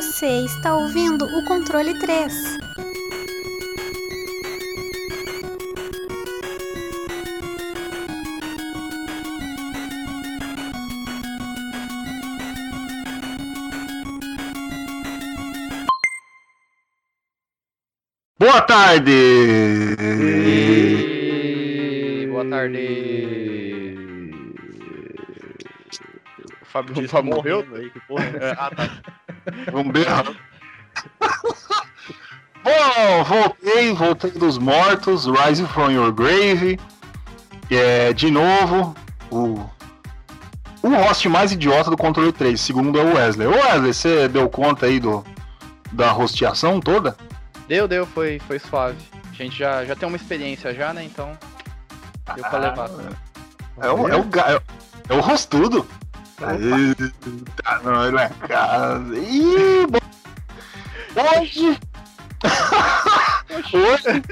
Você está ouvindo o controle 3. Boa tarde! E... Boa tarde. O Fábio disse morreu. morreu, velho, que porra. É, ah, tá. Vamos berrar. Bom, voltei, voltei dos mortos, Rise from Your Grave. É, de novo, o, o host mais idiota do controle 3, segundo é o Wesley. Ô Wesley, você deu conta aí do, da rosteação toda? Deu, deu, foi, foi suave. A gente já, já tem uma experiência já, né? Então. Deu pra levar. É o, é o, é o, é o rostudo. Tá nós na casa. Ih, bo- hoje. hoje.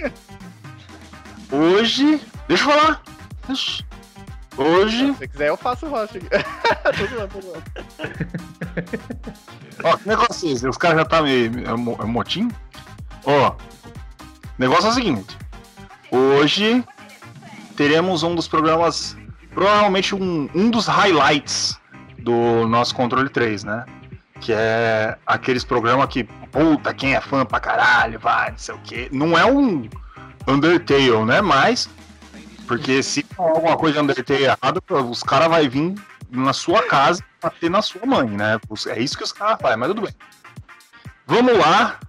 Hoje. Deixa eu falar. Hoje. Se você quiser, eu faço o host aqui. tô zoando, tô zoando. Ó, que negócio é esse? Os caras já tá meio. É, é motim? Ó. O negócio é o seguinte. Hoje teremos um dos programas. Provavelmente um, um dos highlights do nosso controle 3, né? Que é aqueles programas que, puta, quem é fã pra caralho, vai, não sei o quê. Não é um Undertale, né? Mas. Porque se falar alguma coisa de Undertale errado, os caras vão vir na sua casa bater na sua mãe, né? É isso que os caras fazem, mas tudo bem. Vamos lá.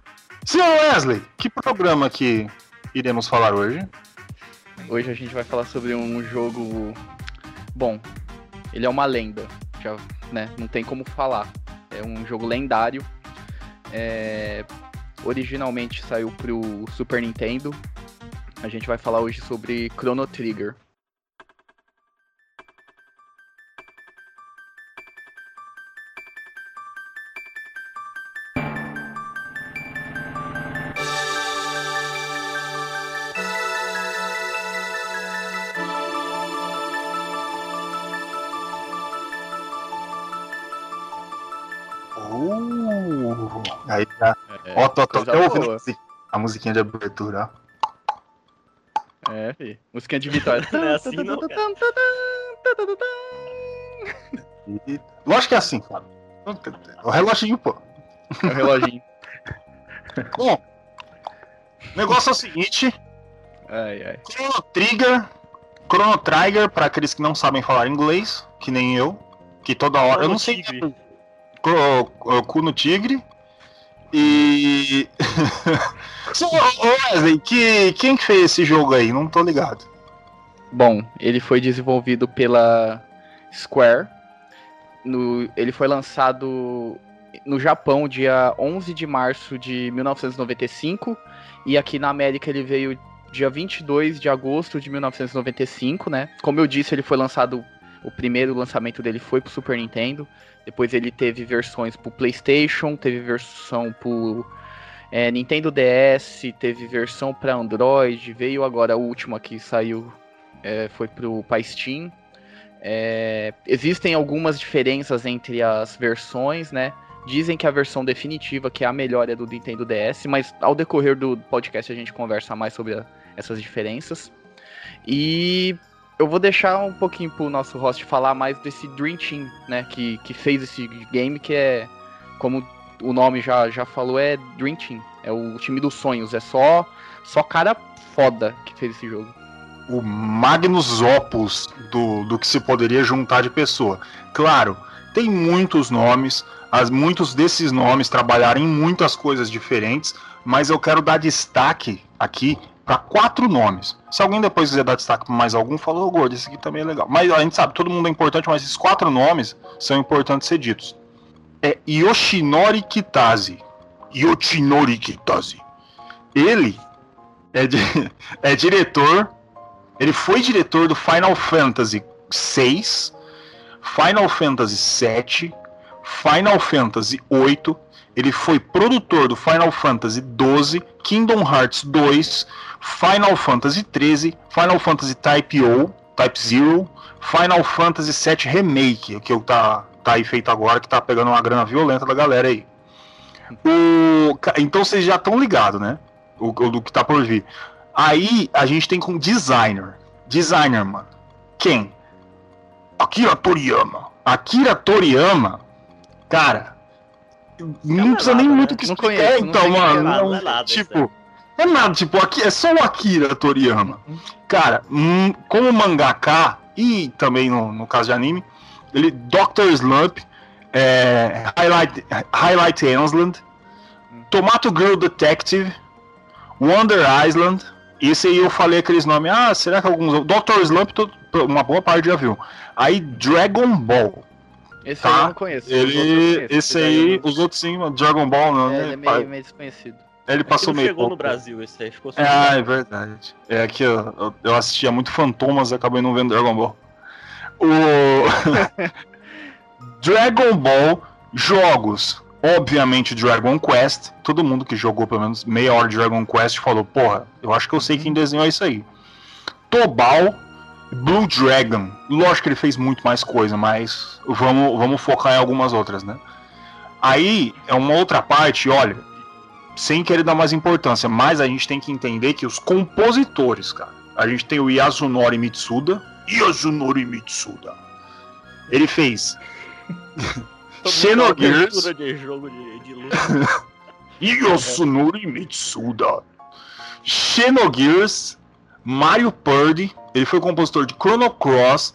Senhor Wesley, que programa que iremos falar hoje? Hoje a gente vai falar sobre um jogo. Bom, ele é uma lenda. Já, né? Não tem como falar. É um jogo lendário. É, Originalmente saiu pro Super Nintendo. A gente vai falar hoje sobre Chrono Trigger. Aí tá. É, Ó, tô, tô até ouvindo a musiquinha- de abertura, ó. É, fi. Musiquinha de vitória. Não é assim, não, E- Lógico que é assim, Fábio. O reloginho, pô. É o reloginho. Bom, o negócio é o seguinte: Ai, ai. Chrono Trigger, Chrono Trigger, pra aqueles que não sabem falar inglês, que nem eu, que toda hora. eu não sei. Tigre. Cro- Cu no Tigre. E. Ô Wesley, que, quem que fez esse jogo aí? Não tô ligado. Bom, ele foi desenvolvido pela Square. No, ele foi lançado no Japão dia 11 de março de 1995 e aqui na América ele veio dia 22 de agosto de 1995, né? Como eu disse, ele foi lançado o primeiro lançamento dele foi pro Super Nintendo. Depois ele teve versões pro PlayStation, teve versão pro é, Nintendo DS, teve versão para Android, veio agora a última que saiu é, foi pro pra Steam. É, existem algumas diferenças entre as versões, né? Dizem que a versão definitiva, que é a melhor, é do Nintendo DS, mas ao decorrer do podcast a gente conversa mais sobre a- essas diferenças. E eu vou deixar um pouquinho pro nosso host falar mais desse Dream Team, né? Que, que fez esse game, que é, como o nome já, já falou, é Dream Team. É o time dos sonhos, é só, só cara foda que fez esse jogo. O Magnus Opus do, do que se poderia juntar de pessoa. Claro, tem muitos nomes, as, muitos desses nomes trabalharam em muitas coisas diferentes, mas eu quero dar destaque aqui para quatro nomes. Se alguém depois quiser dar destaque para mais algum, falou, ô gordo, esse aqui também é legal. Mas a gente sabe, todo mundo é importante, mas esses quatro nomes são importantes ser ditos. É Yoshinori Kitase. Yoshinori Kitase. Ele é, é diretor. Ele foi diretor do Final Fantasy VI, Final Fantasy VII, Final Fantasy VIII. Ele foi produtor do Final Fantasy XII, Kingdom Hearts 2, Final Fantasy XIII, Final Fantasy Type O, Type Zero, Final Fantasy VII Remake, que eu tá, tá aí feito agora, que tá pegando uma grana violenta da galera aí. O, então vocês já estão ligados, né? O, o, do que tá por vir. Aí a gente tem com designer. Designer, mano. Quem? Akira Toriyama. Akira Toriyama, cara, não precisa nem né? muito que explicar. Conheço, então, mano, não, é nada, tipo, é nada, tipo, aqui é só o Akira Toriyama. Cara, hum, como mangaka e também no, no caso de anime, ele Doctor Slump, é, Highlight Highlight Island, Tomato Girl Detective, Wonder Island. Esse aí eu falei aqueles nomes. Ah, será que alguns. Doctor Slump, uma boa parte já viu. Aí Dragon Ball. Esse tá? aí eu não conheço. Ele, esse aí, os outros sim, Dragon Ball não. É, né? ele é meio, meio desconhecido. Ele passou meio. chegou pouco. no Brasil, esse aí ficou é, Ah, é verdade. É que eu, eu assistia muito Fantomas e acabei não vendo Dragon Ball. O. Dragon Ball, jogos. Obviamente Dragon Quest. Todo mundo que jogou pelo menos meia hora de Dragon Quest falou: Porra, eu acho que eu sei quem desenhou isso aí. Tobal, Blue Dragon. Lógico que ele fez muito mais coisa, mas vamos, vamos focar em algumas outras, né? Aí é uma outra parte, olha, sem querer dar mais importância, mas a gente tem que entender que os compositores, cara, a gente tem o Yasunori Mitsuda. Yasunori Mitsuda. Ele fez Xenogears. de jogo de, de luta. Yasunori Mitsuda. Xenogears, Mario Purdy, ele foi compositor de Chrono Cross,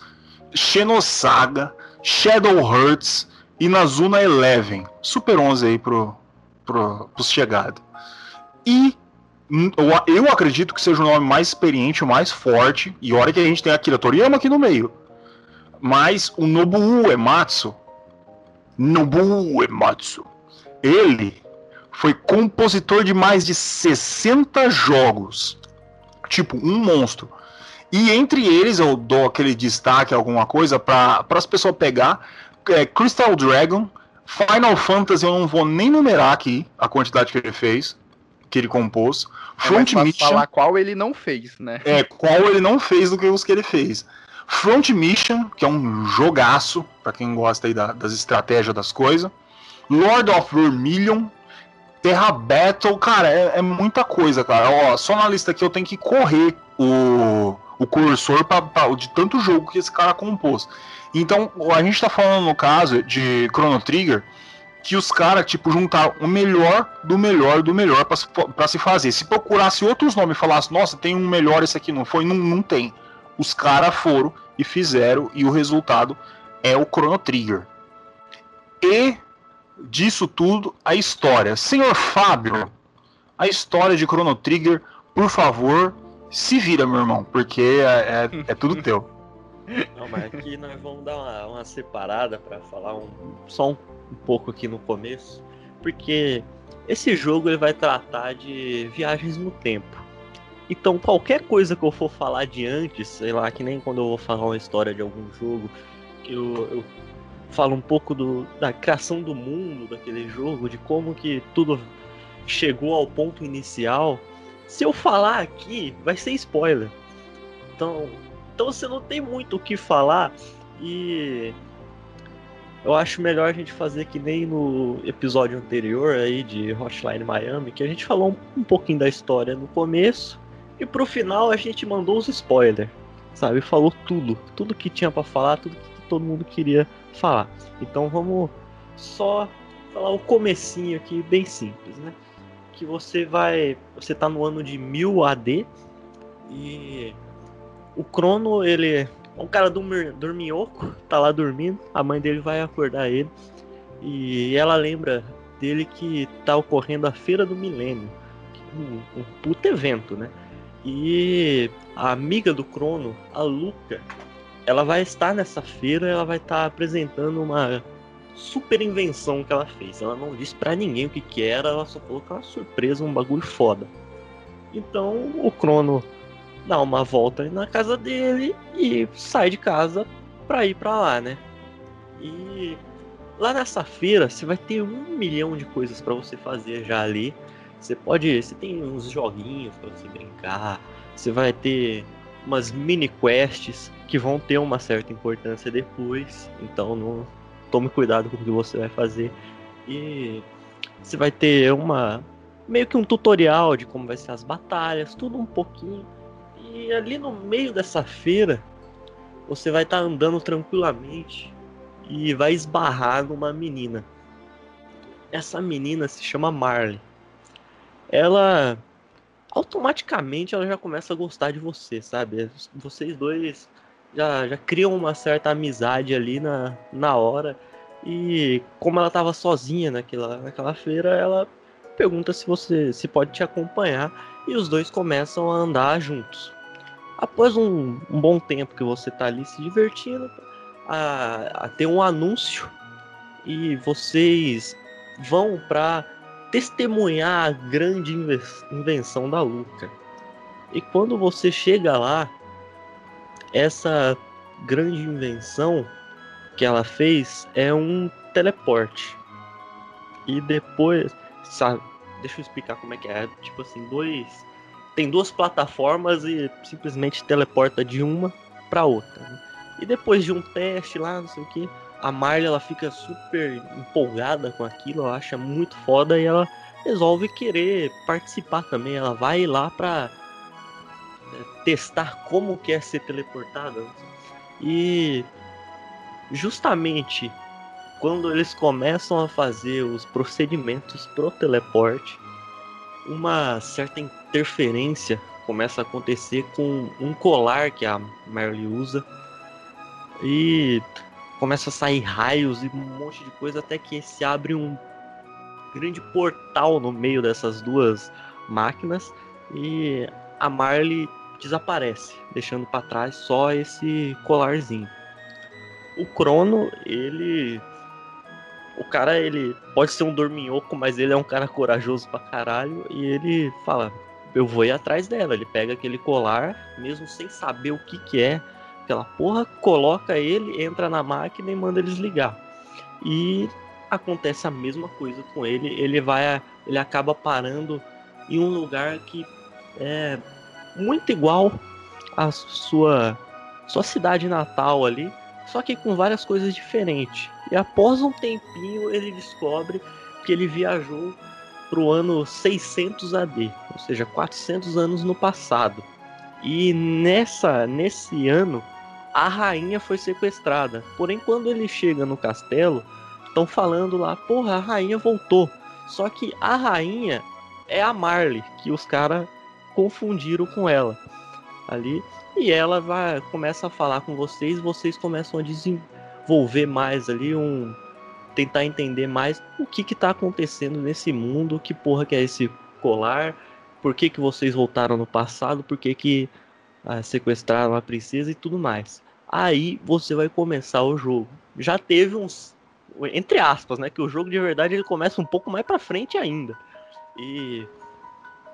Xenosaga, Shadow Hearts e Nazuna Eleven. Super 11 aí pro, pro, pros chegados. E eu acredito que seja o nome mais experiente, o mais forte. E olha que a gente tem Akira Toriyama aqui no meio. Mas o Nobuo Ematsu. Nobuo Ematsu. Ele foi compositor de mais de 60 jogos. Tipo, um monstro. E entre eles eu dou aquele destaque, alguma coisa, para as pessoas pegar. É, Crystal Dragon, Final Fantasy, eu não vou nem numerar aqui a quantidade que ele fez, que ele compôs. É Front Mission. falar qual ele não fez, né? É, qual ele não fez do que os que ele fez. Front Mission, que é um jogaço, para quem gosta aí da, das estratégias das coisas. Lord of Vermilion, Terra Battle, cara, é, é, muita coisa, cara. Ó, só na lista aqui eu tenho que correr o, o cursor pra, pra, de tanto jogo que esse cara compôs. Então, a gente tá falando no caso de Chrono Trigger que os caras, tipo, juntaram o melhor do melhor do melhor para se fazer. Se procurasse outros nomes e falasse, nossa, tem um melhor, esse aqui não foi, não, não tem. Os caras foram e fizeram, e o resultado é o Chrono Trigger. E disso tudo, a história. Senhor Fábio, a história de Chrono Trigger, por favor, se vira, meu irmão, porque é, é, é tudo teu. Não, mas aqui nós vamos dar uma, uma separada para falar um, só um, um, pouco aqui no começo, porque esse jogo ele vai tratar de viagens no tempo. Então qualquer coisa que eu for falar de antes, sei lá, que nem quando eu vou falar uma história de algum jogo, que eu, eu falo um pouco do, da criação do mundo daquele jogo, de como que tudo chegou ao ponto inicial, se eu falar aqui, vai ser spoiler. Então, então você não tem muito o que falar e eu acho melhor a gente fazer que nem no episódio anterior aí de Hotline Miami, que a gente falou um, um pouquinho da história no começo e pro final a gente mandou os spoilers, sabe? Falou tudo, tudo que tinha para falar, tudo que todo mundo queria falar. Então vamos só falar o comecinho aqui, bem simples, né? que você vai. Você tá no ano de 1000 AD e o Crono, ele é um cara dorminhoco, tá lá dormindo, a mãe dele vai acordar ele e ela lembra dele que tá ocorrendo a Feira do Milênio, um, um puto evento, né? E a amiga do Crono, a Luca, ela vai estar nessa feira, ela vai estar apresentando uma super invenção que ela fez. Ela não disse para ninguém o que, que era, ela só falou que era uma surpresa, um bagulho foda. Então o Crono dá uma volta na casa dele e sai de casa pra ir pra lá, né? E lá nessa feira você vai ter um milhão de coisas para você fazer já ali. Você pode. Você tem uns joguinhos para você brincar. Você vai ter umas mini quests que vão ter uma certa importância depois. Então não, tome cuidado com o que você vai fazer. E Você vai ter uma meio que um tutorial de como vai ser as batalhas, tudo um pouquinho. E ali no meio dessa feira, você vai estar tá andando tranquilamente e vai esbarrar numa menina. Essa menina se chama Marley. Ela automaticamente ela já começa a gostar de você, sabe? Vocês dois já, já criam uma certa amizade ali na, na hora. E como ela estava sozinha naquela, naquela feira, ela pergunta se você se pode te acompanhar e os dois começam a andar juntos. Após um, um bom tempo que você está ali se divertindo, a, a ter um anúncio e vocês vão para testemunhar a grande invenção da Luca. E quando você chega lá, essa grande invenção que ela fez é um teleporte. E depois, sabe, deixa eu explicar como é que é. Tipo assim, dois tem duas plataformas e simplesmente teleporta de uma para outra. Né? E depois de um teste lá, não sei o que, a Marley ela fica super empolgada com aquilo, ela acha muito foda e ela resolve querer participar também. Ela vai lá pra é, testar como que é ser teleportada. E justamente quando eles começam a fazer os procedimentos pro teleporte, uma certa interferência começa a acontecer com um colar que a Marley usa e começa a sair raios e um monte de coisa até que se abre um grande portal no meio dessas duas máquinas e a Marley desaparece, deixando para trás só esse colarzinho. O Crono, ele o cara, ele pode ser um dorminhoco, mas ele é um cara corajoso pra caralho. E ele fala: Eu vou ir atrás dela. Ele pega aquele colar, mesmo sem saber o que, que é aquela porra, coloca ele, entra na máquina e manda eles ligar. E acontece a mesma coisa com ele. Ele vai, ele acaba parando em um lugar que é muito igual à sua sua cidade natal ali, só que com várias coisas diferentes. E após um tempinho ele descobre que ele viajou para o ano 600 AD, ou seja, 400 anos no passado. E nessa nesse ano a rainha foi sequestrada. Porém, quando ele chega no castelo, estão falando lá, porra, a rainha voltou. Só que a rainha é a Marley, que os caras confundiram com ela ali. E ela vai começa a falar com vocês, vocês começam a desenvolver mais ali um tentar entender mais o que que tá acontecendo nesse mundo, que porra que é esse colar, por que que vocês voltaram no passado, por que que ah, sequestraram a princesa e tudo mais. Aí você vai começar o jogo. Já teve uns entre aspas, né, que o jogo de verdade ele começa um pouco mais para frente ainda. E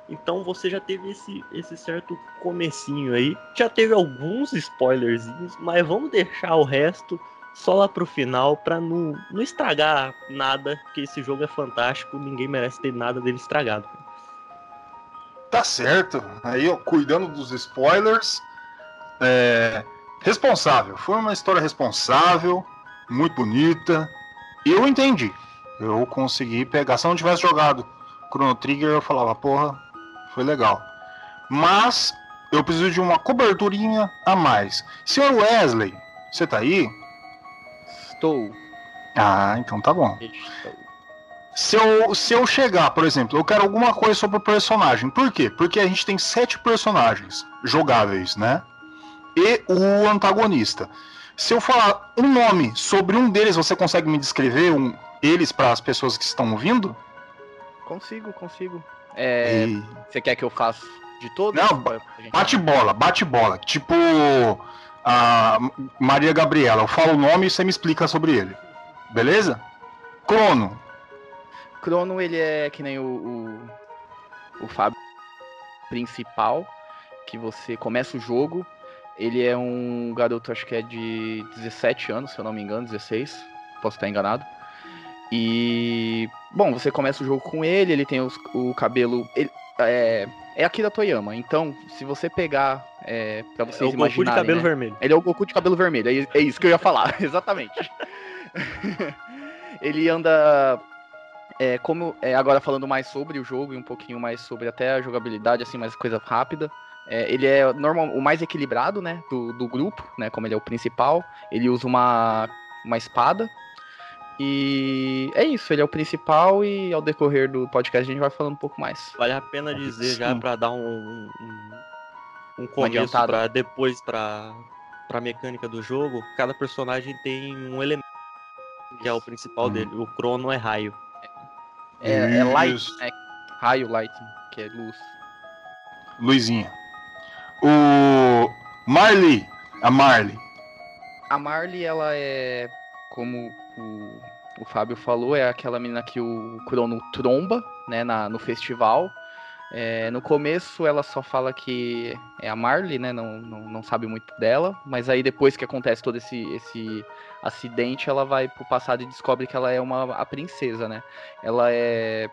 então você já teve esse, esse certo comecinho aí. Já teve alguns spoilerzinhos, mas vamos deixar o resto só lá pro final pra não, não estragar nada, porque esse jogo é fantástico, ninguém merece ter nada dele estragado. Tá certo. Aí, ó, cuidando dos spoilers. É... Responsável. Foi uma história responsável, muito bonita. Eu entendi. Eu consegui pegar. Se eu não tivesse jogado Chrono Trigger, eu falava, porra, foi legal. Mas eu preciso de uma coberturinha a mais. Senhor Wesley, você tá aí? Estou. Ah, então tá bom. Se eu, se eu chegar, por exemplo, eu quero alguma coisa sobre o personagem. Por quê? Porque a gente tem sete personagens jogáveis, né? E o antagonista. Se eu falar um nome sobre um deles, você consegue me descrever um, eles para as pessoas que estão ouvindo? Consigo, consigo. É, e... Você quer que eu faça de todos? Não, bate bola, bate bola. Tipo a Maria Gabriela. Eu falo o nome e você me explica sobre ele. Beleza? Crono. Crono, ele é que nem o, o, o Fábio principal, que você começa o jogo. Ele é um garoto, acho que é de 17 anos, se eu não me engano, 16. Posso estar enganado. E. Bom, você começa o jogo com ele, ele tem os, o cabelo. Ele, é, é Akira Toyama, então, se você pegar. É, pra vocês é o. Goku de cabelo né, vermelho. Ele é o Goku de cabelo vermelho, é, é isso que eu ia falar, exatamente. ele anda É, como é, agora falando mais sobre o jogo e um pouquinho mais sobre até a jogabilidade, assim, mais coisa rápida. É, ele é normal, o mais equilibrado, né, do, do grupo, né, como ele é o principal. Ele usa uma, uma espada. E é isso, ele é o principal e ao decorrer do podcast a gente vai falando um pouco mais. Vale a pena dizer já Sim. pra dar um, um, um começo para depois pra, pra mecânica do jogo. Cada personagem tem um elemento que é o principal Hum. dele. O Crono é raio. É, é light, né? Raio lightning, que é luz. Luizinha. O Marley, a Marley. A Marley, ela é, como o, o Fábio falou, é aquela menina que o Crono tromba, né, na, no festival. É, no começo ela só fala que é a Marley, né, não, não, não sabe muito dela, mas aí depois que acontece todo esse, esse acidente, ela vai pro passado e descobre que ela é uma a princesa, né. Ela é...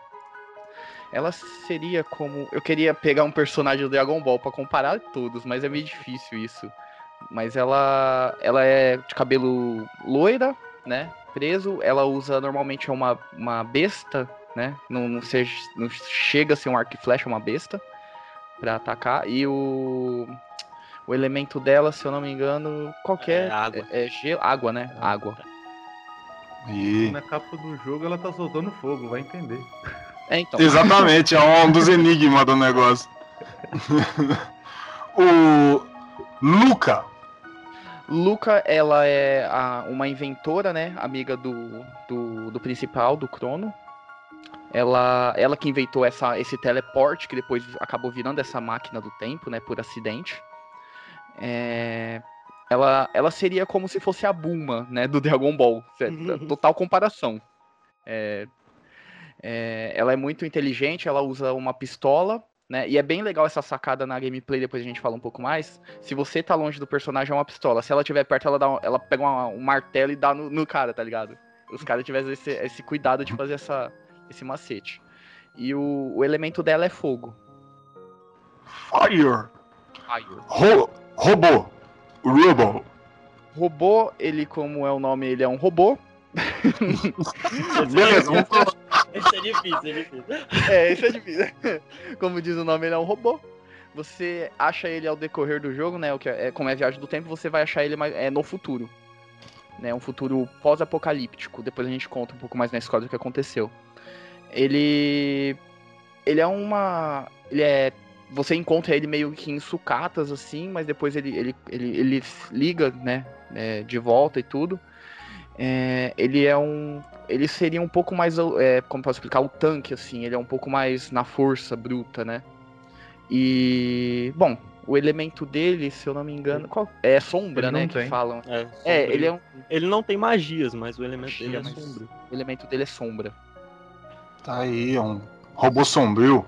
Ela seria como... Eu queria pegar um personagem do Dragon Ball pra comparar todos, mas é meio difícil isso. Mas ela, ela é de cabelo loira, né? Preso. Ela usa normalmente uma, uma besta, né? Não, não, seja, não chega a ser um arco e flecha, é uma besta pra atacar. E o, o elemento dela, se eu não me engano, qualquer. É água. É, é gelo, água, né? Água. E... Na capa do jogo ela tá soltando fogo, vai entender. É, então. Exatamente, é um dos enigmas do negócio. o Luca. Luca, ela é a- uma inventora, né? Amiga do, do, do principal, do Crono. Ela, ela que inventou essa, esse teleporte, que depois acabou virando essa máquina do tempo, né? Por acidente. É, ela, ela seria como se fosse a Bulma, né? Do Dragon Ball. É, Total comparação. É, é, ela é muito inteligente, ela usa uma pistola, né? E é bem legal essa sacada na gameplay, depois a gente fala um pouco mais. Se você tá longe do personagem, é uma pistola. Se ela estiver perto, ela, dá ela pega uma- um martelo e dá no, no cara, tá ligado? Os caras tiveram esse, esse cuidado de fazer essa, esse macete. E o, o elemento dela é fogo. Fire. Fire. Ro robô. Robo. Robô, ele, como é o nome, ele é um robô. Beleza, vamos Esse é difícil, é difícil. É, esse é difícil. Como diz o nome, ele é um robô. Você acha ele ao decorrer do jogo, né? O que é, como é viagem do tempo, você vai achar ele mais, é, no futuro. Né, um futuro pós-apocalíptico. Depois a gente conta um pouco mais na história do que aconteceu. Ele. Ele é uma. Ele é. Você encontra ele meio que em sucatas, assim, mas depois ele, ele, ele, ele liga, né? é, de volta e tudo. É, ele é um. Ele seria um pouco mais. É, como posso explicar? O tanque, assim. Ele é um pouco mais na força bruta, né? E. Bom, o elemento dele, se eu não me engano. Qual, é sombra, né? não Que tem. falam. É, É, ele é um. Ele não tem magias, mas o elemento dele é sombrio. O elemento dele é sombra. Tá aí, é um robô sombrio.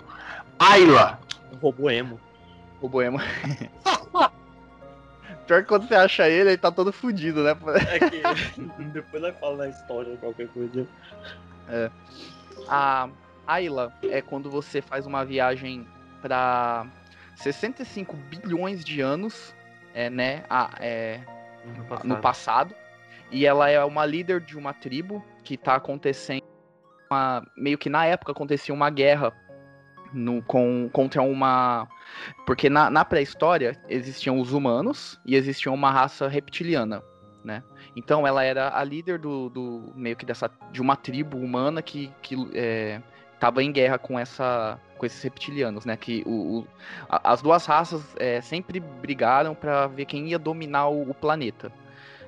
Ayla. Um robô emo. O Boema. Pior que quando você acha ele, ele tá todo fudido, né? É que depois nós falamos na história, qualquer coisa. A Ayla é quando você faz uma viagem pra 65 bilhões de anos, é, né? A, é, No passado. no passado. E ela é uma líder de uma tribo que tá acontecendo. Uma- meio que na época acontecia uma guerra no, com, contra uma. Porque na, na pré-história existiam os humanos e existia uma raça reptiliana. Né? Então ela era a líder do, do meio que dessa de uma tribo humana que, que é, em guerra com essa com esses reptilianos, né? Que o, o- a- as duas raças é, sempre brigaram para ver quem ia dominar o, o planeta,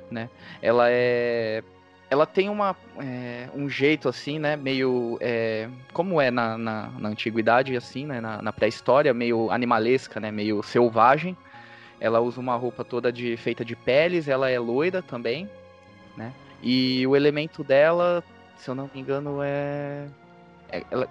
né? Ela é ela tem uma, é, um jeito assim, né? Meio é, como é na, na, na antiguidade, assim, né? Na, na pré-história, meio animalesca, né? Meio selvagem. Ela usa uma roupa toda de feita de peles. Ela é loira também, né? E o elemento dela, se eu não me engano, é, é- ela...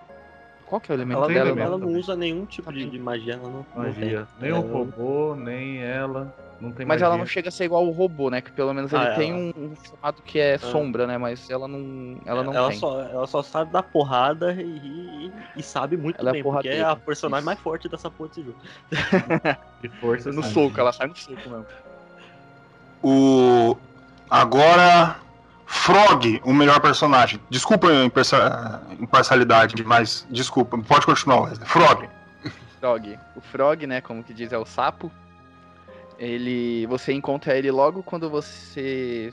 qual que é o elemento Ela, dela? elemento ela não também. usa nenhum tipo de, de magia, ela não, não Magia. tem. Nem o Ela- robô, nem ela. Não tem Mas magia. ela não chega a ser igual o robô, né? Que pelo menos Ah, ele tem ela- um, um chamado que é sombra, né? Mas ela não, ela não ela tem. Só, ela só sabe dar porrada e, e- e sabe muito Ela é bem, porque é a personagem Isso. mais forte dessa porra desse jogo. De força No soco, ela sai no soco mesmo. O. Agora. Frog, o melhor personagem. Desculpa a imparcia- imparcialidade, mas desculpa. Pode continuar, Wesley. Frog. Frog. O Frog, né, como que diz, é o sapo. Ele, você encontra ele logo quando você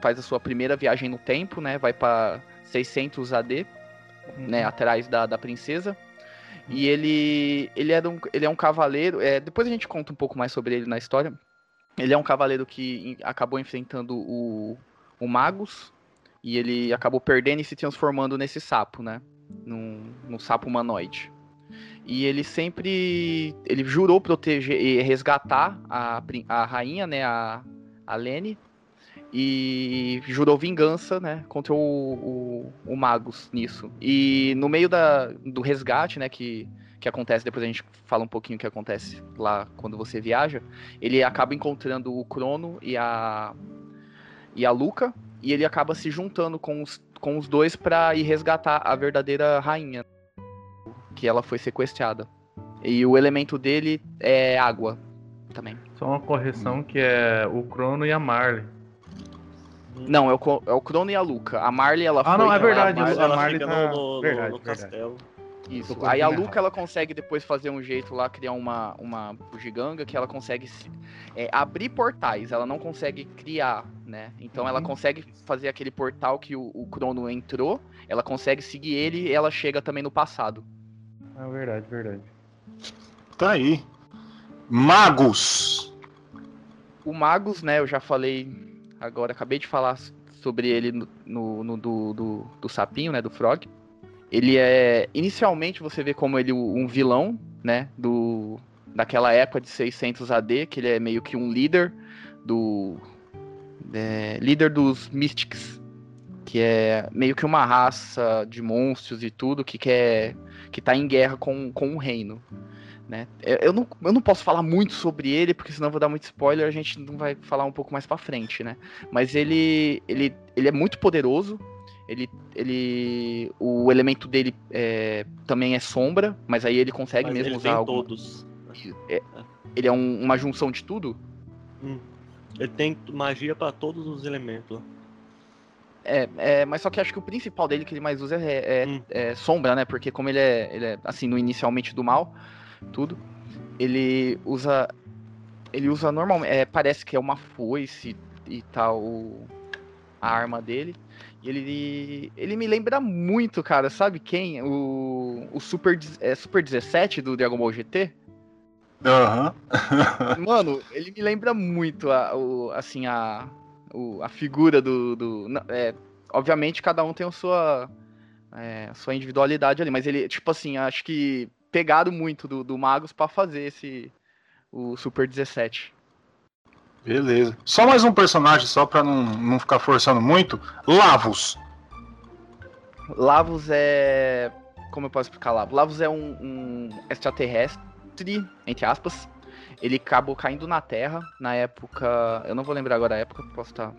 faz a sua primeira viagem no tempo, né? Vai pra 600 AD, né, atrás da, da princesa. E ele ele é um, ele é um cavaleiro, é, depois a gente conta um pouco mais sobre ele na história. Ele é um cavaleiro que acabou enfrentando o, o Magus e ele acabou perdendo e se transformando nesse sapo, né? Num, num sapo humanoide. E ele sempre. Ele jurou proteger e resgatar a, a rainha, né? A, a Lene. E jurou vingança, né? Contra o, o, o Magus nisso. E no meio da, do resgate, né? Que, que acontece, depois a gente fala um pouquinho o que acontece lá quando você viaja. Ele acaba encontrando o Crono e a. E a Luca. E ele acaba se juntando com os, com os dois pra ir resgatar a verdadeira rainha que ela foi sequestrada. E o elemento dele é água também. Só uma correção que é o Crono e a Marley. Não, é o, é o Crono e a Luca. A Marley, ela Ah, foi... não, é verdade, a ela Marley fica tá- no, no- verdade, no verdade. Isso. Aí a Luca, ela consegue depois fazer um jeito lá, criar uma, uma bugiganga que ela consegue se- é, abrir portais. Ela não consegue criar, né? Então ela Uhum. consegue fazer aquele portal que o, o Crono entrou. Ela consegue seguir ele e ela chega também no passado. É verdade, verdade. Tá aí. Magos. O Magus, né, eu já falei agora, acabei de falar sobre ele no, no- no do, do, do sapinho, né, do Frog. Ele é, inicialmente você vê como ele um vilão, né, do daquela época de 600 AD, que ele é meio que um líder do é, líder dos Mystics, que é meio que uma raça de monstros e tudo que quer que tá em guerra com, com o reino né? Eu, não, eu não posso falar muito sobre ele, porque senão vou dar muito spoiler, a gente não vai falar um pouco mais pra frente, né? Mas ele, ele, ele é muito poderoso, ele, ele, o elemento dele é, também é sombra, mas aí ele consegue Mas mesmo ele usar tem alguma- todos. é, ele é um- uma junção de tudo? Ele tem magia pra todos os elementos. É, é, mas só que acho que o principal dele que ele mais usa é, é- Hum. é sombra, né? Porque como ele é, ele é assim, no inicialmente do mal, tudo, ele usa. Ele usa normalmente. é, parece que é uma foice e tal a arma dele. Ele. Ele me lembra muito, cara, sabe quem? O. O Super, é, Super 17 do Dragon Ball GT. Aham. Mano, ele me lembra muito a, o, assim, a, o- a figura do. do é, obviamente, cada um tem a sua, é, a sua individualidade ali, mas ele, tipo assim, acho que pegaram muito do, do Magus pra fazer esse. O Super 17. Beleza. Só mais um personagem, só pra não, não ficar forçando muito. Lavos. Lavos é. Como eu posso explicar Lavos? Lavos é um, um extraterrestre, entre aspas. Ele acabou caindo na Terra na época. Eu não vou lembrar agora a época, posso estar.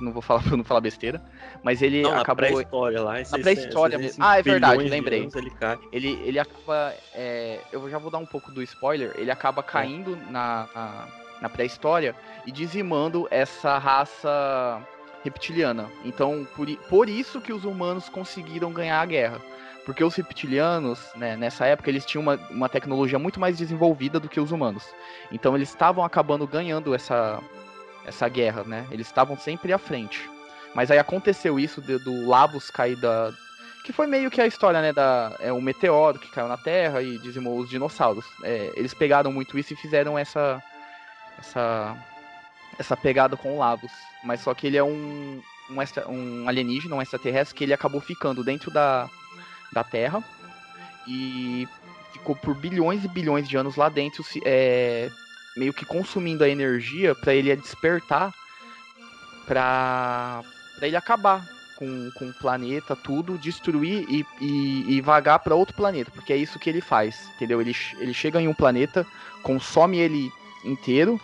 Não vou falar pra não falar besteira. Mas ele Não, na acabou. pré-história lá. em Na pré-história 600, mesmo. Ah, é verdade, lembrei. anos Ele cai. Ele, ele acaba. é, eu já vou dar um pouco do spoiler. Ele acaba caindo na, na, na pré-história e dizimando essa raça reptiliana. Então, por, por isso que os humanos conseguiram ganhar a guerra. Porque os reptilianos, né, nessa época, eles tinham uma, uma tecnologia muito mais desenvolvida do que os humanos. Então, eles estavam acabando ganhando essa, essa guerra, né? Eles estavam sempre à frente. Mas aí aconteceu isso de- do Lavos cair da, que foi meio que a história, né, da é um meteoro que caiu na Terra e dizimou os dinossauros. É, eles pegaram muito isso e fizeram essa essa essa pegada com o Lavos, mas só que ele é um um, extra- um alienígena, um extraterrestre que ele acabou ficando dentro da da Terra e ficou por bilhões e bilhões de anos lá dentro, se- é, meio que consumindo a energia para ele despertar para ele acabar com, com o planeta, tudo, destruir e, e, e vagar para outro planeta, porque é isso que ele faz, entendeu? Ele, ele chega em um planeta, consome ele inteiro,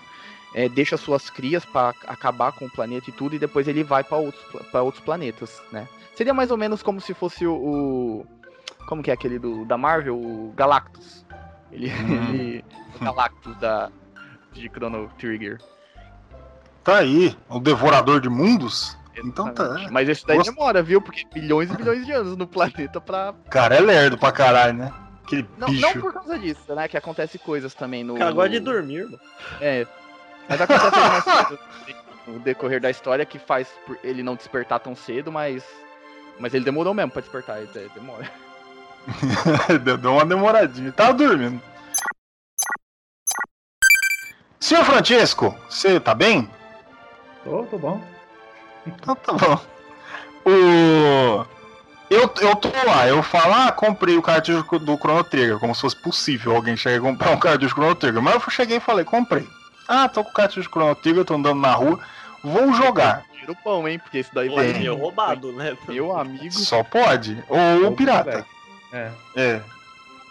é, deixa suas crias para acabar com o planeta e tudo, e depois ele vai para outros, pra outros planetas, né? Seria mais ou menos como se fosse o. o- como que é aquele do, da Marvel? O Galactus. Ele. Hum. ele o Galactus da, de Chrono Trigger. Tá aí. O Devorador de Mundos. Então tá. Mas isso daí Gost- demora, viu? Porque milhões e bilhões de anos no planeta pra. Cara, é lerdo pra caralho, né? Aquele Não, bicho. não por causa disso, né? Que acontece coisas também no. Cara gosta de dormir, irmão. É. Mas acontece algumas coisas no decorrer da história que faz ele não despertar tão cedo, mas. Mas ele demorou mesmo pra despertar, ele de- demora. Deu deu uma demoradinha. Tava dormindo. Senhor Francisco, você tá bem? Tô, tô bom. Então tá bom. O... Eu, eu tô lá, eu falo, ah, comprei o cartucho do Chrono Trigger, como se fosse possível alguém chegar e comprar um cartucho do Chrono Trigger. Mas eu cheguei e falei, comprei. Ah, tô com o cartucho do Chrono Trigger, tô andando na rua, vou jogar. Tira o pão, hein? Porque isso daí Pô, vai. é roubado, né? Meu amigo. Só pode. Ou o pirata. É. É.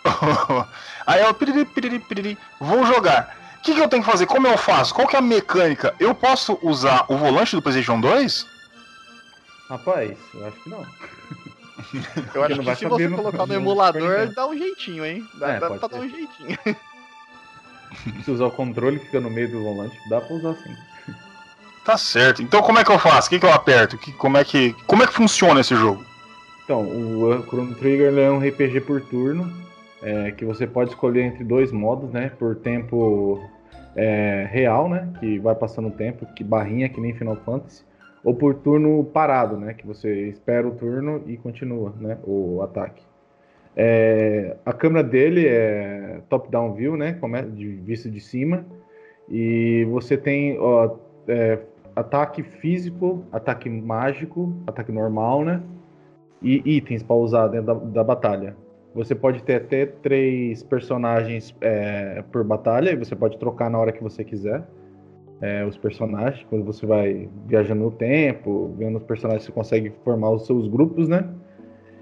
Aí eu piriri, piriri, piriri, vou jogar. O que, que eu tenho que fazer? Como eu faço? Qual que é a mecânica? Eu posso usar o volante do PlayStation 2? Rapaz, eu acho que não. Eu acho que se você no- colocar no no emulador, dá um jeitinho, hein? Dá, É, dá pra ser. dar um jeitinho. Se usar o controle que fica no meio do volante, dá pra usar sim. Tá certo. Então como é que eu faço? O que, que eu aperto? Que, como, é que, como é que funciona esse jogo? Então, o Chrono Trigger é um RPG por turno, é, que você pode escolher entre dois modos, né? Por tempo é, real, né? Que vai passando o tempo, que barrinha que nem Final Fantasy, ou por turno parado, né? Que você espera o turno e continua, né? O ataque. É, a câmera dele é top-down view, né? De vista de cima. E você tem ó, é, ataque físico, ataque mágico, ataque normal, né? e itens para usar dentro da, da batalha. Você pode ter até três personagens é, por batalha e você pode trocar na hora que você quiser é, os personagens. Quando você vai viajando no tempo, vendo os personagens, você consegue formar os seus grupos, né?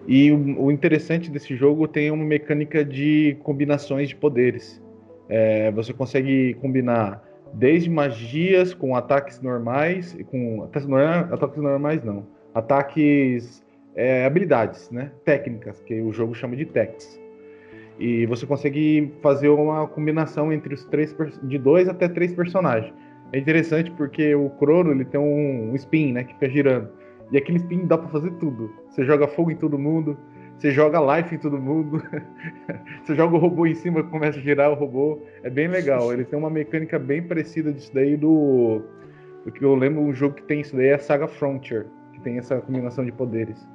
E o, o interessante desse jogo tem uma mecânica de combinações de poderes. É, você consegue combinar desde magias com ataques normais, com ataques ataques normais não, ataques é, habilidades, né? Técnicas, que o jogo chama de techs. E você consegue fazer uma combinação entre os três de dois até três personagens. É interessante porque o Crono ele tem um, spin, né, que fica girando. E aquele spin dá pra fazer tudo. Você joga fogo em todo mundo, você joga life em todo mundo, você joga o robô em cima, começa a girar o robô. É bem legal. Ele tem uma mecânica bem parecida disso daí do, do que eu lembro um jogo que tem isso daí é a Saga Frontier, que tem essa combinação de poderes.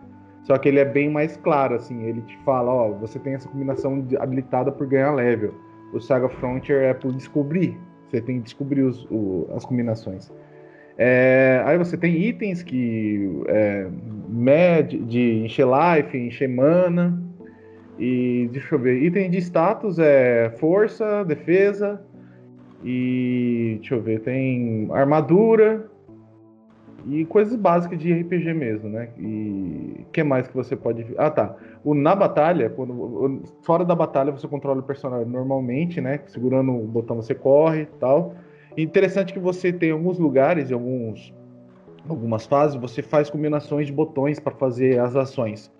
Só que ele é bem mais claro, assim. Ele te fala, ó, você tem essa combinação habilitada por ganhar level. O Saga Frontier é por descobrir. Você tem que descobrir os- o- as combinações. É, aí você tem itens que é, de encher life, encher mana. E deixa eu ver, item de status é força, defesa. E deixa eu ver, tem armadura, e coisas básicas de RPG mesmo, né? E que mais que você pode. Ah, tá. O, na batalha, quando, fora da batalha, você controla o personagem normalmente, né? Segurando o botão você corre e tal. Interessante que você tem alguns lugares, alguns, algumas fases, você faz combinações de botões para fazer as ações.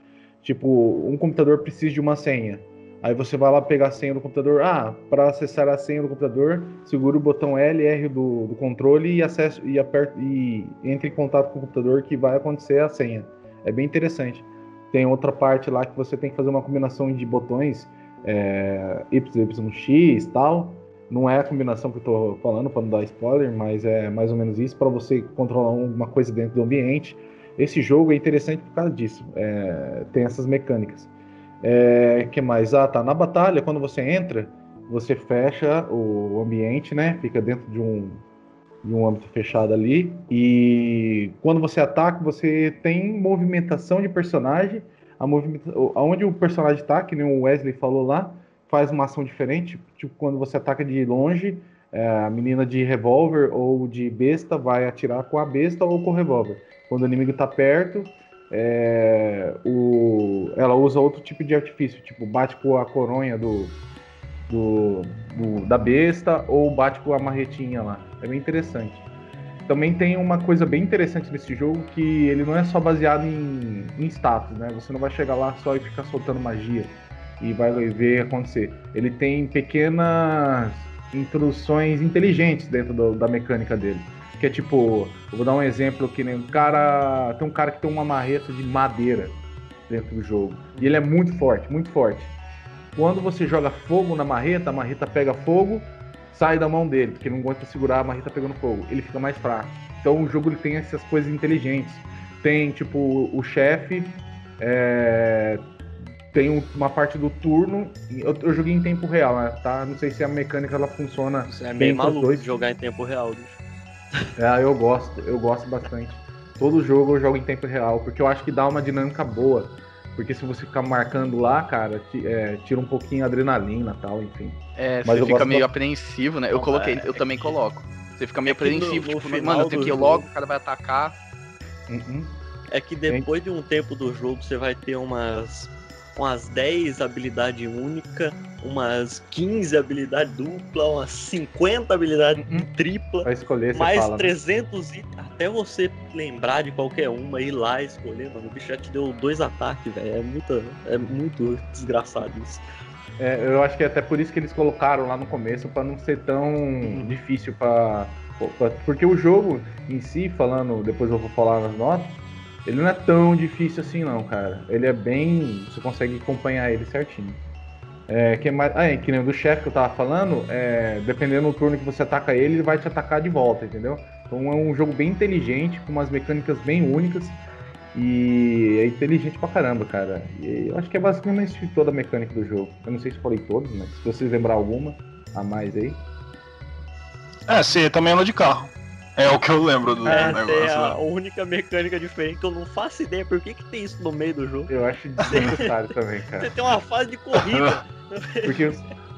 Tipo, um computador precisa de uma senha. Aí você vai lá pegar a senha do computador. Ah, para acessar a senha do computador, segura o botão L R do, do controle e acesse e aperta e entre em contato com o computador que vai acontecer a senha. É bem interessante. Tem outra parte lá que você tem que fazer uma combinação de botões é, e tal. Não é a combinação que eu tô falando para não dar spoiler, mas é mais ou menos isso para você controlar uma coisa dentro do ambiente. Esse jogo é interessante por causa disso. É, tem essas mecânicas. É, que mais? Ah, tá. Na batalha, quando você entra, você fecha o ambiente, né? Fica dentro de um, de um âmbito fechado ali. E quando você ataca, você tem movimentação de personagem. A movimenta... Onde o personagem tá, que nem o Wesley falou lá, faz uma ação diferente. Tipo, quando você ataca de longe, é, a menina de revólver ou de besta vai atirar com a besta ou com o revólver. Quando o inimigo tá perto, é, o, ela usa outro tipo de artifício, tipo bate com a coronha do, do, do- da besta ou bate com a marretinha lá. É bem interessante. Também tem uma coisa bem interessante nesse jogo que ele não é só baseado em, em status, né? Você não vai chegar lá só e ficar soltando magia e vai ver acontecer. Ele tem pequenas introduções inteligentes dentro do- da mecânica dele. Que é tipo, eu vou dar um exemplo que nem um cara. Tem um cara que tem uma marreta de madeira dentro do jogo. E ele é muito forte, muito forte. Quando você joga fogo na marreta, a marreta pega fogo, sai da mão dele, porque não aguenta segurar a marreta pegando fogo. Ele fica mais fraco. Então o jogo ele tem essas coisas inteligentes. Tem, tipo, o chefe. É, tem uma parte do turno. Eu, eu, joguei em tempo real, né? Tá? Não sei se a mecânica ela funciona. Você é meio maluco dois. jogar em tempo real, bicho. É, eu gosto, eu gosto bastante. Todo jogo eu jogo em tempo real, porque eu acho que dá uma dinâmica boa. Porque se você ficar marcando lá, cara, é, tira um pouquinho a adrenalina e tal, enfim. É, Mas você fica meio apreensivo, né? Eu coloquei, é, eu é também coloco. Você fica meio é apreensivo, no, no tipo, mano, eu tenho que ir logo, o cara vai atacar. Uhum. É que depois de um tempo do jogo você vai ter umas umas 10 habilidades únicas, umas 15 habilidades dupla, umas 50 habilidades uhum. tripla, escolher, mais fala, 300 né? itens, até você lembrar de qualquer uma e ir lá escolher, mano. O bicho já te deu dois ataques, velho. É muito, é muito desgraçado isso. É, eu acho que é até por isso que eles colocaram lá no começo, para não ser tão uhum. difícil para porque o jogo em si, falando, depois eu vou falar nas notas, ele não é tão difícil assim não, cara. Ele é bem. Você consegue acompanhar ele certinho. É, que mais... Ah, é, que nem do chefe que eu tava falando, é, dependendo do turno que você ataca ele, ele vai te atacar de volta, entendeu? Então é um jogo bem inteligente, com umas mecânicas bem únicas. E é inteligente pra caramba, cara. E eu acho que é basicamente toda a mecânica do jogo. Eu não sei se falei todos, mas se vocês lembrar alguma a mais aí. É, sim, também anda de carro. É o que eu lembro do é, negócio. É a né? única mecânica diferente que eu não faço ideia por que, que tem isso no meio do jogo. Eu acho desnecessário também, cara. Você tem uma fase de corrida. Porque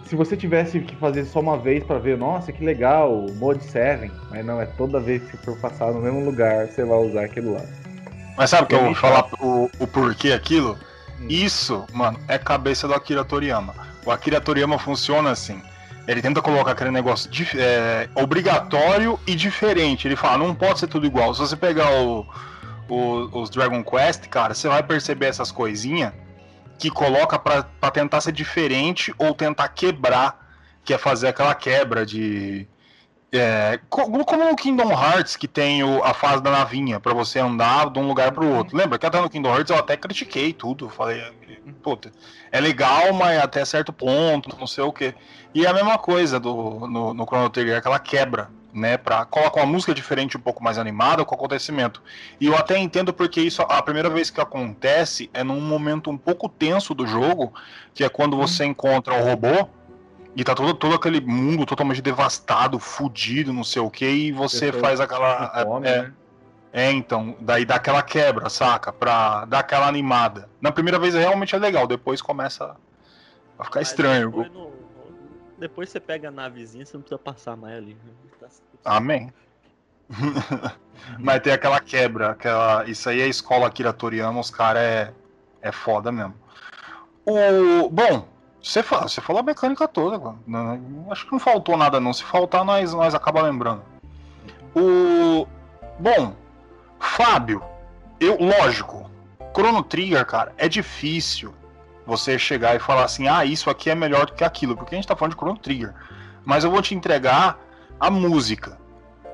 se você tivesse que fazer só uma vez para ver, nossa, que legal, Mode 7, mas não, é toda vez que for passar no mesmo lugar, você vai usar aquilo lá. Mas sabe o que eu vou falar o, o porquê aquilo? Hum. Isso, mano, é cabeça do Akira Toriyama. O Akira Toriyama funciona assim. Ele tenta colocar aquele negócio é, obrigatório e diferente. Ele fala, não pode ser tudo igual. Se você pegar o, o, os Dragon Quest, cara, você vai perceber essas coisinhas que coloca para tentar ser diferente ou tentar quebrar, que é fazer aquela quebra de. É, como no Kingdom Hearts, que tem o, a fase da navinha, para você andar de um lugar para o outro. Lembra que até no Kingdom Hearts eu até critiquei tudo. Falei, puta, é legal, mas até certo ponto, não sei o que. E é a mesma coisa do, no, no Chrono Trigger, aquela quebra, né? Pra, coloca uma música diferente, um pouco mais animada com o acontecimento. E eu até entendo porque isso, a primeira vez que acontece é num momento um pouco tenso do jogo, que é quando você encontra o robô e tá todo, todo aquele mundo totalmente devastado, fudido, não sei o que, e você faz aquela. Fome, é, né? É, então, daí dá aquela quebra, saca? Pra dar aquela animada. Na primeira vez realmente é legal, depois começa a ficar Mas estranho. Depois, no, depois, você pega a navezinha, você não precisa passar mais ali. Né? Tá Amém. Mas tem aquela quebra, aquela. Isso aí é escola Akira Toriyama, os caras é, é foda mesmo. O... Bom, você, fala, você falou a mecânica toda, não, acho que não faltou nada não. Se faltar, nós, nós acaba lembrando. O. Bom, Fábio, eu, lógico, Chrono Trigger, cara, é difícil você chegar e falar assim, ah, isso aqui é melhor do que aquilo, porque a gente tá falando de Chrono Trigger. Mas eu vou te entregar a música,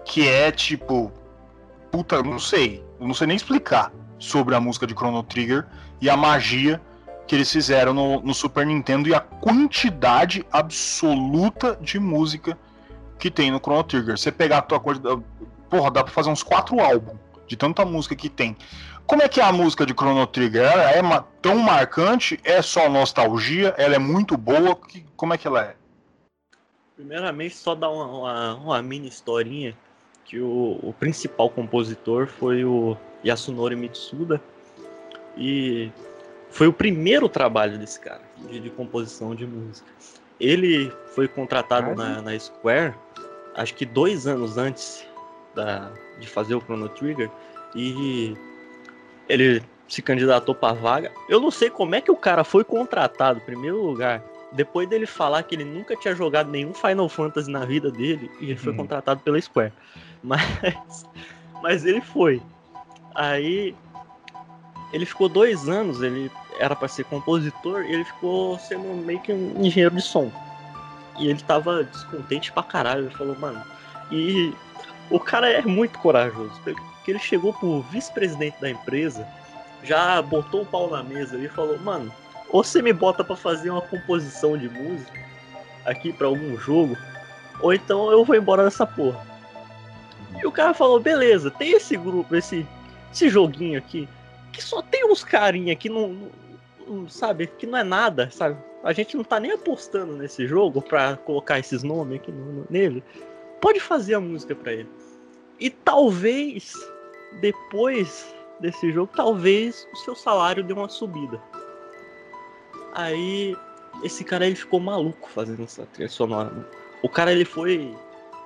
que é tipo, puta, não sei, não sei nem explicar sobre a música de Chrono Trigger e a magia que eles fizeram no, no Super Nintendo e a quantidade absoluta de música que tem no Chrono Trigger. Você pegar a tua coisa, porra, dá pra fazer uns quatro álbuns de tanta música que tem. Como é que é a música de Chrono Trigger? Ela é tão marcante? É só nostalgia? Ela é muito boa? Como é que ela é? Primeiramente, só dar uma, uma, uma mini historinha que o, o, principal compositor foi o Yasunori Mitsuda e foi o primeiro trabalho desse cara de, de composição de música. Ele foi contratado na, na Square acho que dois anos antes da, de fazer o Chrono Trigger e ele se candidatou para vaga. Eu não sei como é que o cara foi contratado, em primeiro lugar, depois dele falar que ele nunca tinha jogado nenhum Final Fantasy na vida dele e ele foi uhum. contratado pela Square. Mas, mas ele foi. Aí ele ficou dois anos, ele era para ser compositor e ele ficou sendo meio que um engenheiro de som. E ele tava descontente pra caralho. Ele falou, mano. E O cara é muito corajoso, porque ele chegou pro vice-presidente da empresa, já botou o pau na mesa e falou: Mano, ou você me bota para fazer uma composição de música aqui para algum jogo, ou então eu vou embora dessa porra. E o cara falou: Beleza, tem esse grupo, esse, esse joguinho aqui, que só tem uns carinha que não, não, sabe, que não é nada, sabe? A gente não tá nem apostando nesse jogo pra colocar esses nomes aqui no, nele. Pode fazer a música pra ele. E talvez, depois desse jogo, talvez o seu salário dê uma subida. Aí, esse cara ele ficou maluco fazendo essa trilha sonora. O cara ele foi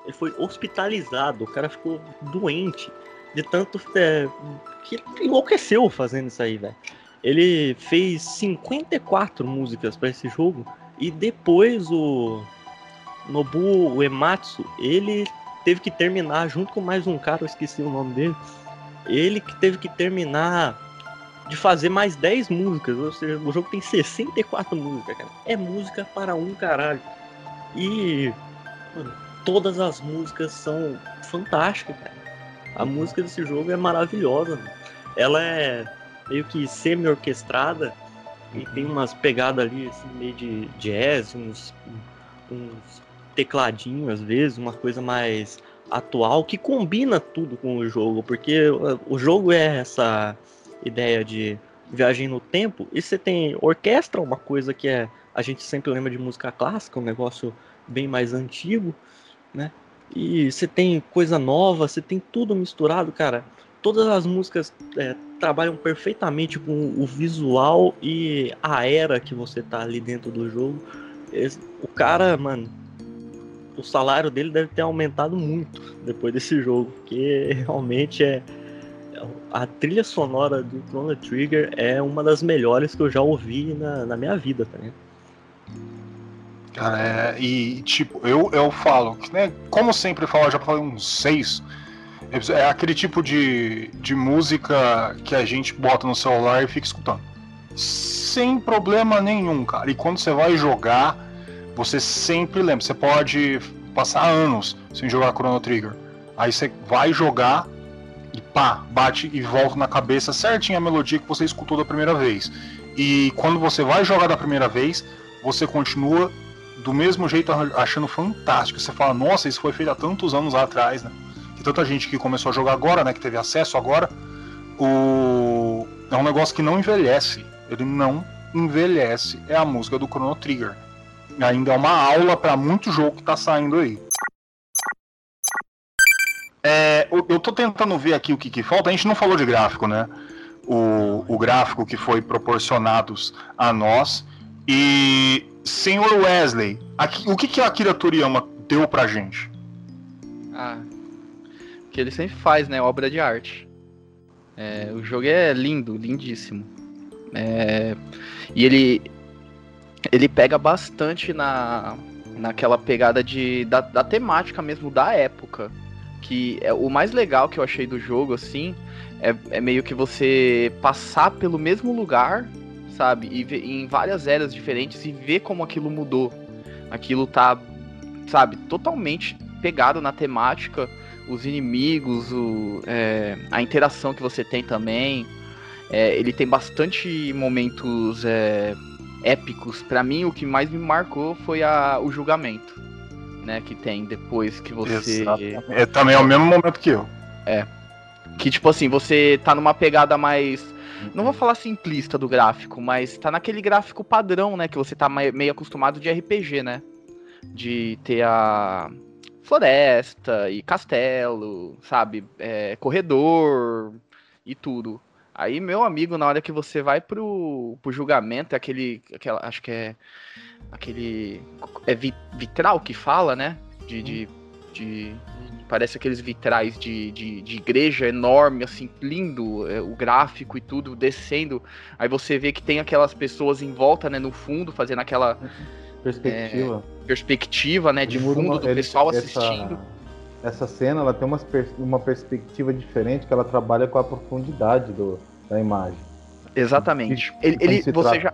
ele foi hospitalizado, o cara ficou doente de tanto é, que enlouqueceu fazendo isso aí, velho. Ele fez 54 músicas para esse jogo e depois o Nobu Uematsu, ele teve que terminar junto com mais um cara, eu esqueci o nome dele. Ele que teve que terminar de fazer mais 10 músicas, ou seja, o jogo tem 64 músicas, cara. É música para um caralho. E mano, todas as músicas são fantásticas, cara. A música desse jogo é maravilhosa. Mano. Ela é meio que semi-orquestrada e tem umas pegadas ali assim, meio de jazz, uns, uns tecladinhos às vezes, uma coisa mais atual que combina tudo com o jogo, porque o jogo é essa ideia de viagem no tempo e você tem orquestra, uma coisa que é a gente sempre lembra de música clássica, um negócio bem mais antigo, né? E você tem coisa nova, você tem tudo misturado, cara. Todas as músicas é, trabalham perfeitamente com o visual e a era que você tá ali dentro do jogo. O cara, mano, o salário dele deve ter aumentado muito depois desse jogo, porque realmente é a trilha sonora do Chrono Trigger é uma das melhores que eu já ouvi na, na minha vida, tá ligado? Cara, é, e tipo, eu, eu falo, né, como sempre eu falo, já falei uns seis, é aquele tipo de, de música que a gente bota no celular e fica escutando. Sem problema nenhum, cara. E quando você vai jogar, você sempre lembra. Você pode passar anos sem jogar Chrono Trigger. Aí você vai jogar e pá, bate e volta na cabeça certinho a melodia que você escutou da primeira vez. E quando você vai jogar da primeira vez, você continua do mesmo jeito achando fantástico. Você fala, nossa, isso foi feito há tantos anos atrás, né? Tem tanta gente que começou a jogar agora, né? Que teve acesso agora. O... É um negócio que não envelhece. Ele não envelhece. É a música do Chrono Trigger. Ainda é uma aula para muito jogo que tá saindo aí. É, eu tô tentando ver aqui o que, que falta. A gente não falou de gráfico, né? O, o gráfico que foi proporcionados a nós. E Senhor Wesley, aqui, o que, que a Akira Toriyama deu pra gente? Ah, que ele sempre faz, né? Obra de arte. É, o jogo é lindo, lindíssimo. É, e ele ele pega bastante na naquela pegada de da, da, temática mesmo da época. Que é o mais legal que eu achei do jogo, assim, é, é meio que você passar pelo mesmo lugar sabe? E em várias eras diferentes e ver como aquilo mudou. Aquilo tá, sabe, totalmente pegado na temática, os inimigos, o, é, a interação que você tem também. É, ele tem bastante momentos é, épicos. Para mim, o que mais me marcou foi a, o julgamento, né? Que tem depois que você. É também é o mesmo momento que eu. É. Que tipo assim, você tá numa pegada mais não vou falar simplista do gráfico, mas tá naquele gráfico padrão, né? Que você tá meio acostumado de RPG, né? De ter a floresta e castelo, sabe? É, corredor e tudo. Aí, meu amigo, na hora que você vai pro, pro julgamento, é aquele. Aquela, acho que é. Aquele. É vitral que fala, né? De. de, de Parece aqueles vitrais de, de, de igreja enorme, assim, lindo, é, o gráfico e tudo descendo. Aí você vê que tem aquelas pessoas em volta, né, no fundo, fazendo aquela perspectiva, é, perspectiva, né, de fundo uma, do pessoal essa, assistindo. Essa cena, ela tem uma, uma perspectiva diferente, que ela trabalha com a profundidade do, da imagem. Exatamente. ele, ele você trata... já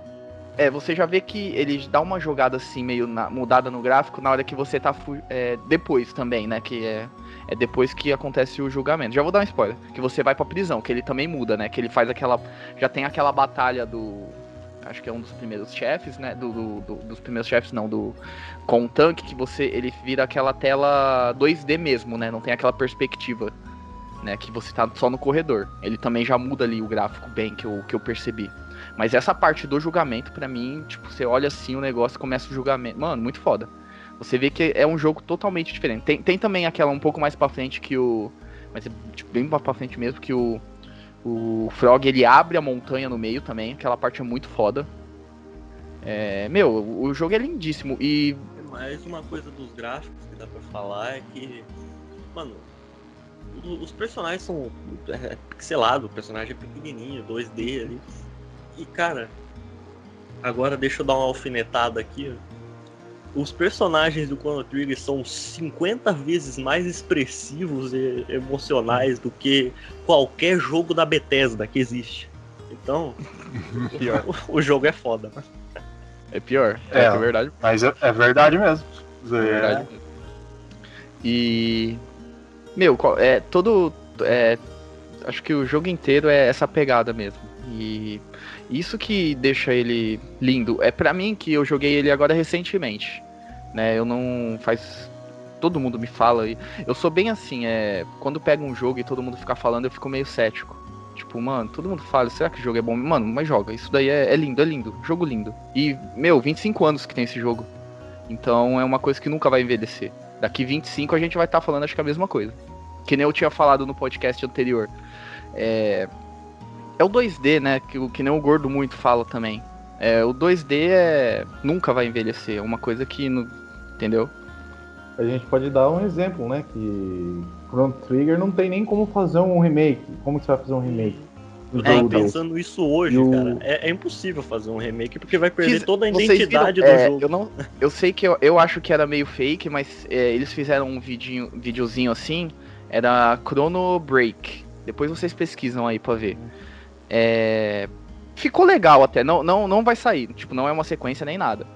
É, você já vê que ele dá uma jogada assim, meio na, mudada no gráfico, na hora que você tá. É, depois também, né? Que é, é depois que acontece o julgamento. Já vou dar um spoiler. Que você vai pra prisão, que ele também muda, né? Que ele faz aquela. Já tem aquela batalha do. Acho que é um dos primeiros chefes, né? Do, do, do, dos primeiros chefes, não, do. Com o tanque, que você. Ele vira aquela tela 2D mesmo, né? Não tem aquela perspectiva. Né, que você tá só no corredor. Ele também já muda ali o gráfico bem que eu, que eu percebi. Mas essa parte do julgamento, para mim, tipo, você olha assim o negócio começa o julgamento. Mano, muito foda. Você vê que é um jogo totalmente diferente. Tem, tem também aquela um pouco mais pra frente que o. Mas é tipo, bem pra frente mesmo, que o. O Frog ele abre a montanha no meio também. Aquela parte é muito foda. É, meu, o jogo é lindíssimo. E. Mais uma coisa dos gráficos que dá pra falar é que. Mano, os personagens são é, pixelados, o personagem é pequenininho, 2D ali. E cara, agora deixa eu dar uma alfinetada aqui. Os personagens do Chrono Trigger são 50 vezes mais expressivos e emocionais do que qualquer jogo da Bethesda que existe. Então, o, o, jogo é foda. É pior, é, é, é verdade. Mas é, é verdade mesmo. É verdade. E. Meu, é todo. É, acho que o jogo inteiro é essa pegada mesmo. E isso que deixa ele lindo. É para mim que eu joguei ele agora recentemente, né? Eu não faz todo mundo me fala eu sou bem assim, é, quando pega um jogo e todo mundo fica falando, eu fico meio cético. Tipo, mano, todo mundo fala, será que o jogo é bom? Mano, mas joga. Isso daí é, é lindo, é lindo. Jogo lindo. E, meu, 25 anos que tem esse jogo. Então é uma coisa que nunca vai envelhecer. Daqui 25 a gente vai estar tá falando, acho que a mesma coisa. Que nem eu tinha falado no podcast anterior. É, é o 2D, né? Que, que nem o Gordo muito fala também. É, o 2D é, nunca vai envelhecer. É uma coisa que. Entendeu? A gente pode dar um exemplo, né? Que Chrono Trigger não tem nem como fazer um remake. Como que você vai fazer um remake? É, pensando isso hoje, o... cara, é, é, impossível fazer um remake porque vai perder Fiz... toda a identidade viram, do é, jogo. Eu, não, eu sei que eu, eu acho que era meio fake, mas é, eles fizeram um vidinho, videozinho assim, era Chrono Break. Depois vocês pesquisam aí pra ver. É, ficou legal até, não, não, não vai sair, tipo, não é uma sequência nem nada.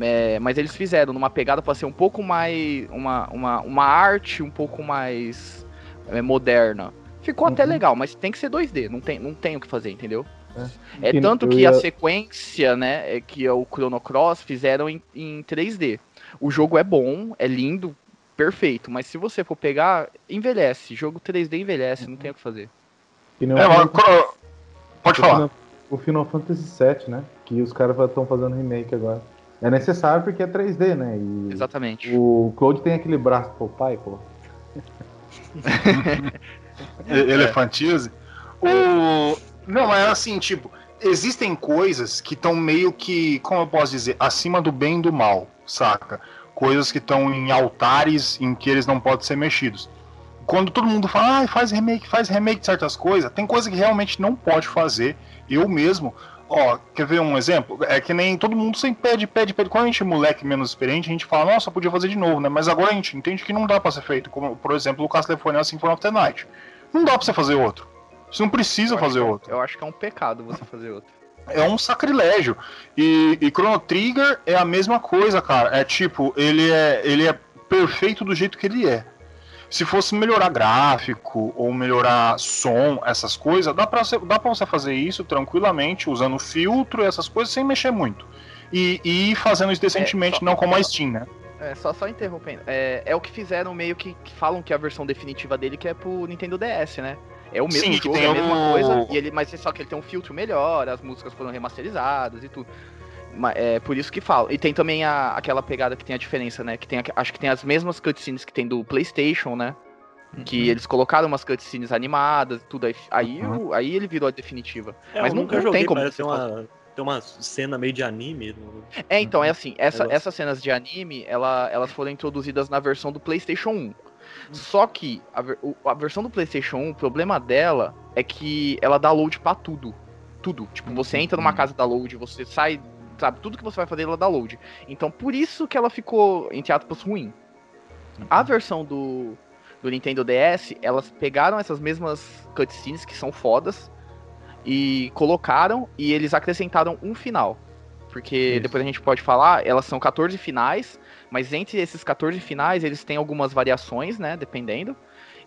É, mas eles fizeram numa pegada para ser um pouco mais. Uma, uma, uma arte um pouco mais é, moderna. Ficou uhum. até legal, mas tem que ser 2D, não tem, não tem o que fazer, entendeu? É, é tanto que ia... a sequência, né, é que é o Chrono Cross fizeram em, em 3D. O jogo é bom, é lindo, perfeito, mas se você for pegar, envelhece. Jogo 3D envelhece, uhum. não tem o que fazer. É, mas, Pode o falar. Final, o Final Fantasy VII, né? Que os caras estão fazendo remake agora. É necessário porque é 3D, né? E Exatamente. O Claude tem aquele braço pro pai, pô. Elefantize. O... Não, é assim, tipo, existem coisas que estão meio que, como eu posso dizer, acima do bem e do mal, saca? Coisas que estão em altares em que eles não podem ser mexidos quando todo mundo fala, ah, faz remake, faz remake de certas coisas, tem coisa que realmente não pode fazer. Eu mesmo, ó, quer ver um exemplo? É que nem todo mundo sempre pede, pede, pede. Quando a gente é moleque menos experiente, a gente fala, nossa, podia fazer de novo, né? Mas agora a gente entende que não dá pra ser feito. Como, por exemplo, o Castlevania Symphony of the Night. Não dá pra você fazer outro. Você não precisa fazer é outro. Eu acho que é um pecado você fazer outro. É um sacrilégio. E, e Chrono Trigger é a mesma coisa, cara. É tipo, ele é, ele é perfeito do jeito que ele é. Se fosse melhorar gráfico ou melhorar som, essas coisas, dá pra, você, dá pra você fazer isso tranquilamente, usando filtro e essas coisas, sem mexer muito. E, e fazendo isso decentemente, é, só, não como a Steam, né? É, só, só interrompendo. É, é o que fizeram meio que, que falam que é a versão definitiva dele que é pro Nintendo DS, né? É o mesmo Sim, jogo, é a mesma o... coisa, e ele, mas só que ele tem um filtro melhor, as músicas foram remasterizadas e tudo. É por isso que falo. E tem também a, aquela pegada que tem a diferença, né? Que tem, acho que tem as mesmas cutscenes que tem do PlayStation, né? Uhum. Que eles colocaram umas cutscenes animadas, tudo aí. Aí, uhum. o, aí ele virou a definitiva. É, Mas nunca não, joguei, tem como. Parece uma, tem uma cena meio de anime. No... É, então, é assim. Essa, essas cenas de anime, ela, elas foram introduzidas na versão do PlayStation 1. Uhum. Só que a, a, versão do PlayStation 1, o problema dela é que ela dá load pra tudo. Tudo. Tipo, você entra numa uhum. casa da load, você sai sabe? Tudo que você vai fazer ela dá load. Então por isso que ela ficou, entre aspas, ruim. A versão do, do Nintendo DS, elas pegaram essas mesmas cutscenes que são fodas e colocaram e eles acrescentaram um final. porque Isso. depois a gente pode falar, elas são 14 finais, mas entre esses 14 finais eles têm algumas variações, né, dependendo.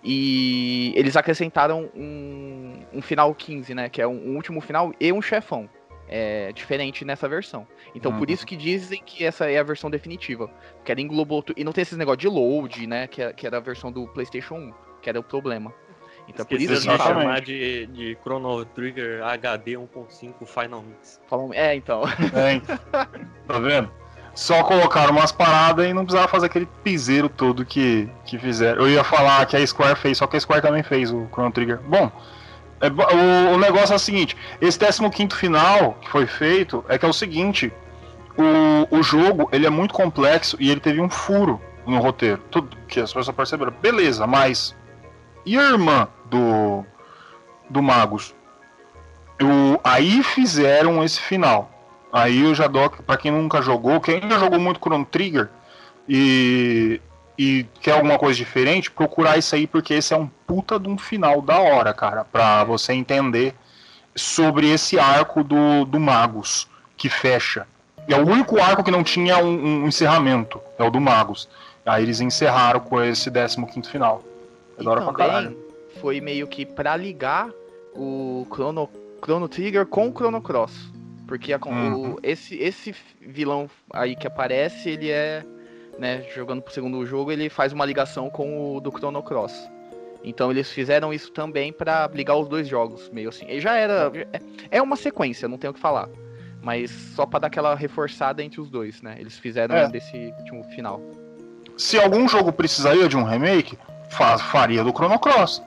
E eles acrescentaram um, um final 15, né, que é um, um último final e um chefão. É diferente nessa versão. Então por Uhum. isso que dizem que essa é a versão definitiva. Porque ela englobou. E não tem esses negócio de load, né? Que, é- que era a versão do PlayStation 1, que era o problema. Então por Esqueci isso de que chamar de, de Chrono Trigger HD 1.5 Final Mix. falam. É, então. É, então. tá vendo? Só colocaram umas paradas e não precisava fazer aquele piseiro todo que, que fizeram. Eu ia falar que a Square fez, só que a Square também fez o Chrono Trigger. Bom, é o, o negócio é o seguinte: esse 15 final que foi feito é que é o seguinte: o, o jogo ele é muito complexo e ele teve um furo no roteiro. Tudo que as pessoas perceberam. Beleza, mas. E a irmã do, do Magus? O, aí fizeram esse final. Aí eu já dou pra quem nunca jogou, quem já jogou muito Chrono Trigger e, e quer alguma coisa diferente, procurar isso aí, porque esse é um puta de um final da hora, cara, pra você entender sobre esse arco do, do Magus, que fecha. É o único arco que não tinha um, um encerramento, é o do Magus. Aí eles encerraram com esse 15 final. É E da hora pra caralho. também foi meio que pra ligar o Chrono, Chrono Trigger com o Chrono Cross. Porque a- Uhum. o- esse, esse vilão aí que aparece, ele é, né, jogando pro segundo jogo, ele faz uma ligação com o do Chrono Cross. Então eles fizeram isso também pra ligar os dois jogos, meio assim. E já era. é- É uma sequência, não tenho o que falar. Mas só pra dar aquela reforçada entre os dois, né? Eles fizeram É. desse último final. se algum jogo precisaria de um remake, fa- faria do Chrono Cross.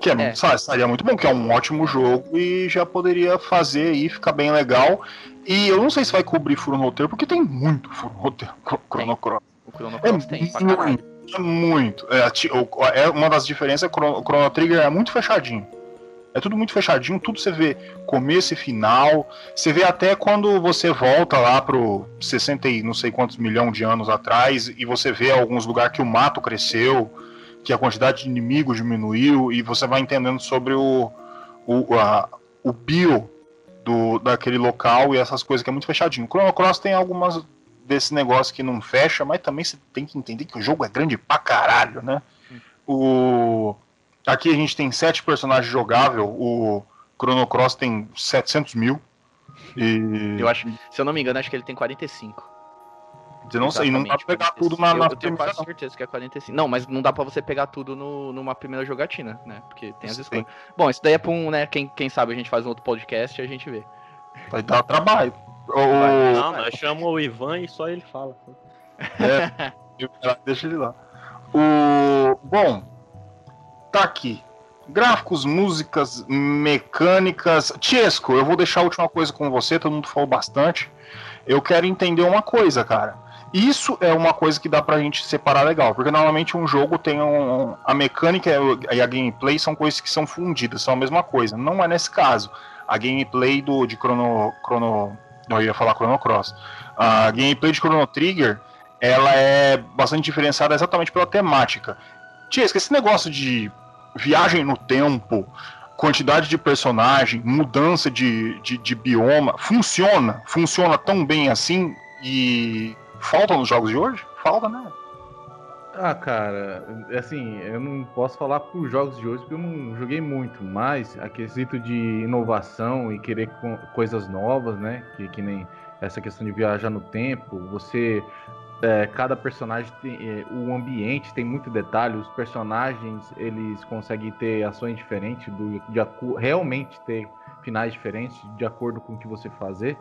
Que é, É. sabe, estaria muito bom, que é um ótimo jogo e já poderia fazer aí, ficar bem legal. E eu não sei se vai cobrir furo no roteiro, porque tem muito furo no roteiro Chrono Cross. O Chrono É Cross tem pra caralho. muito, é muito. É, é uma das diferenças é que o Chrono- o Chrono Trigger é muito fechadinho. É tudo muito fechadinho, tudo você vê começo e final. Você vê até quando você volta lá pro 60 e não sei quantos milhões de anos atrás e você vê alguns lugares que o mato cresceu, que a quantidade de inimigos diminuiu e você vai entendendo sobre o, o, a- o bio do, daquele local e essas coisas que é muito fechadinho. O Chrono Cross tem algumas desse negócio que não fecha, mas também você tem que entender que o jogo é grande pra caralho, né? O... Aqui a gente tem sete personagens jogáveis, o Chrono Cross tem 700 mil. E Eu acho, se eu não me engano, acho que ele tem 45. eu não sei, não dá pra pegar 45. tudo na, na eu, eu tenho quase certeza que é 45. Não, mas não dá pra você pegar tudo no, numa primeira jogatina, né? Porque tem as Sim. escolhas. Bom, isso daí é pra um, né? Quem, quem sabe a gente faz um outro podcast e a gente vê. Vai dar trabalho. O-. Não, nós chamamos o Ivan e só ele fala. É, deixa ele lá. O, bom, tá aqui. Gráficos, músicas, mecânicas. Tiesco, eu vou deixar a última coisa com você, todo mundo falou bastante. Eu quero entender uma coisa, cara. Isso é uma coisa que dá pra gente separar legal, porque normalmente um jogo tem um. A mecânica e a gameplay são coisas que são fundidas, são a mesma coisa. Não é nesse caso. A gameplay do, de Chrono. Chrono eu ia falar Chrono Cross. A gameplay de Chrono Trigger ela é bastante diferenciada exatamente pela temática. Tiesco, esse negócio de viagem no tempo, quantidade de personagem, mudança de, de, de bioma, funciona? Funciona tão bem assim e falta nos jogos de hoje? Falta, né? Ah, cara, assim, eu não posso falar por jogos de hoje porque eu não joguei muito, mas a quesito de inovação e querer co- coisas novas, né? Que, que nem essa questão de viajar no tempo, você. é, cada personagem tem. é, o ambiente tem muito detalhe, os personagens eles conseguem ter ações diferentes, do, de, realmente ter finais diferentes de acordo com o que você fazer.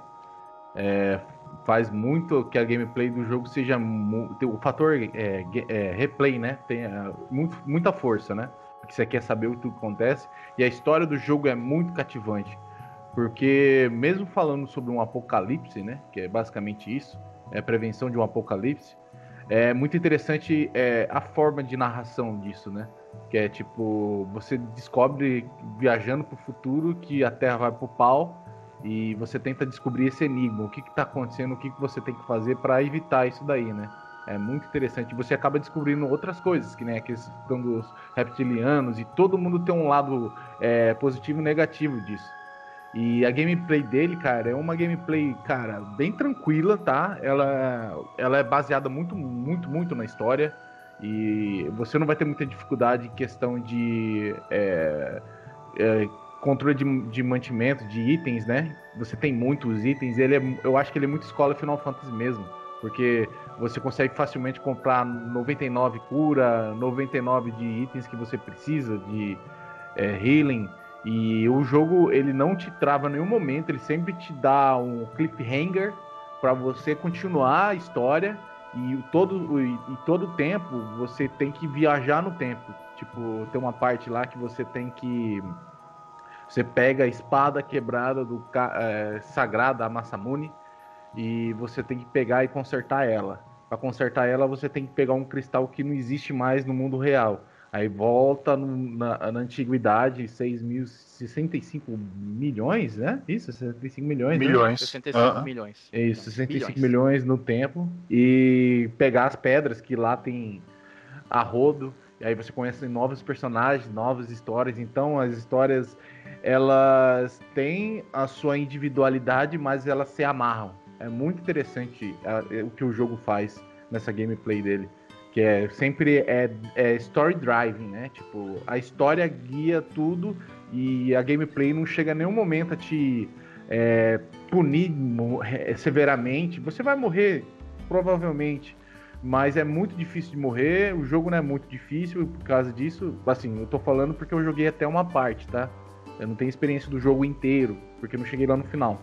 É, faz muito que a gameplay do jogo seja o fator é, é, replay, né? Tem é, muito, muita força, né? Porque você quer saber o que acontece e a história do jogo é muito cativante, porque mesmo falando sobre um apocalipse, né? Que é basicamente isso, é prevenção de um apocalipse. É muito interessante é, a forma de narração disso, né? Que é tipo, você descobre viajando para o futuro que a Terra vai pro pau e você tenta descobrir esse enigma, o que está acontecendo, o que, que você tem que fazer para evitar isso daí, né? É muito interessante. Você acaba descobrindo outras coisas, que nem a questão dos reptilianos, e todo mundo tem um lado é, positivo e negativo disso. E a gameplay dele, cara, é uma gameplay, cara, bem tranquila, tá? Ela, ela é baseada muito, muito, muito na história. E você não vai ter muita dificuldade em questão de é, é, controle de, de mantimento, de itens, né? Você tem muitos itens. Ele é, eu acho que ele é muito escola Final Fantasy mesmo. Porque você consegue facilmente comprar 99 cura, 99 de itens que você precisa, de é, healing. E o jogo ele não te trava em nenhum momento, ele sempre te dá um cliffhanger para você continuar a história e todo e, e todo tempo você tem que viajar no tempo. Tipo, tem uma parte lá que você tem que você pega a espada quebrada do é, sagrada Masamune e você tem que pegar e consertar ela. Para consertar ela, você tem que pegar um cristal que não existe mais no mundo real. Aí volta no, na, na, antiguidade, 6 mil, 65 milhões, né? Isso, 65 milhões. Milhões. Né? 65 uh milhões. Isso, 65 milhões. milhões no tempo. E pegar as pedras que lá tem a rodo. E aí você conhece novos personagens, novas histórias. Então as histórias elas têm a sua individualidade, mas elas se amarram. É muito interessante o que o jogo faz nessa gameplay dele que é sempre é, é story driving, né? Tipo, a história guia tudo e a gameplay não chega a nenhum momento a te é, punir é, severamente. Você vai morrer, provavelmente, mas é muito difícil de morrer. O jogo não é muito difícil por causa disso. Assim, eu tô falando porque eu joguei até uma parte, tá? Eu não tenho experiência do jogo inteiro, porque eu não cheguei lá no final.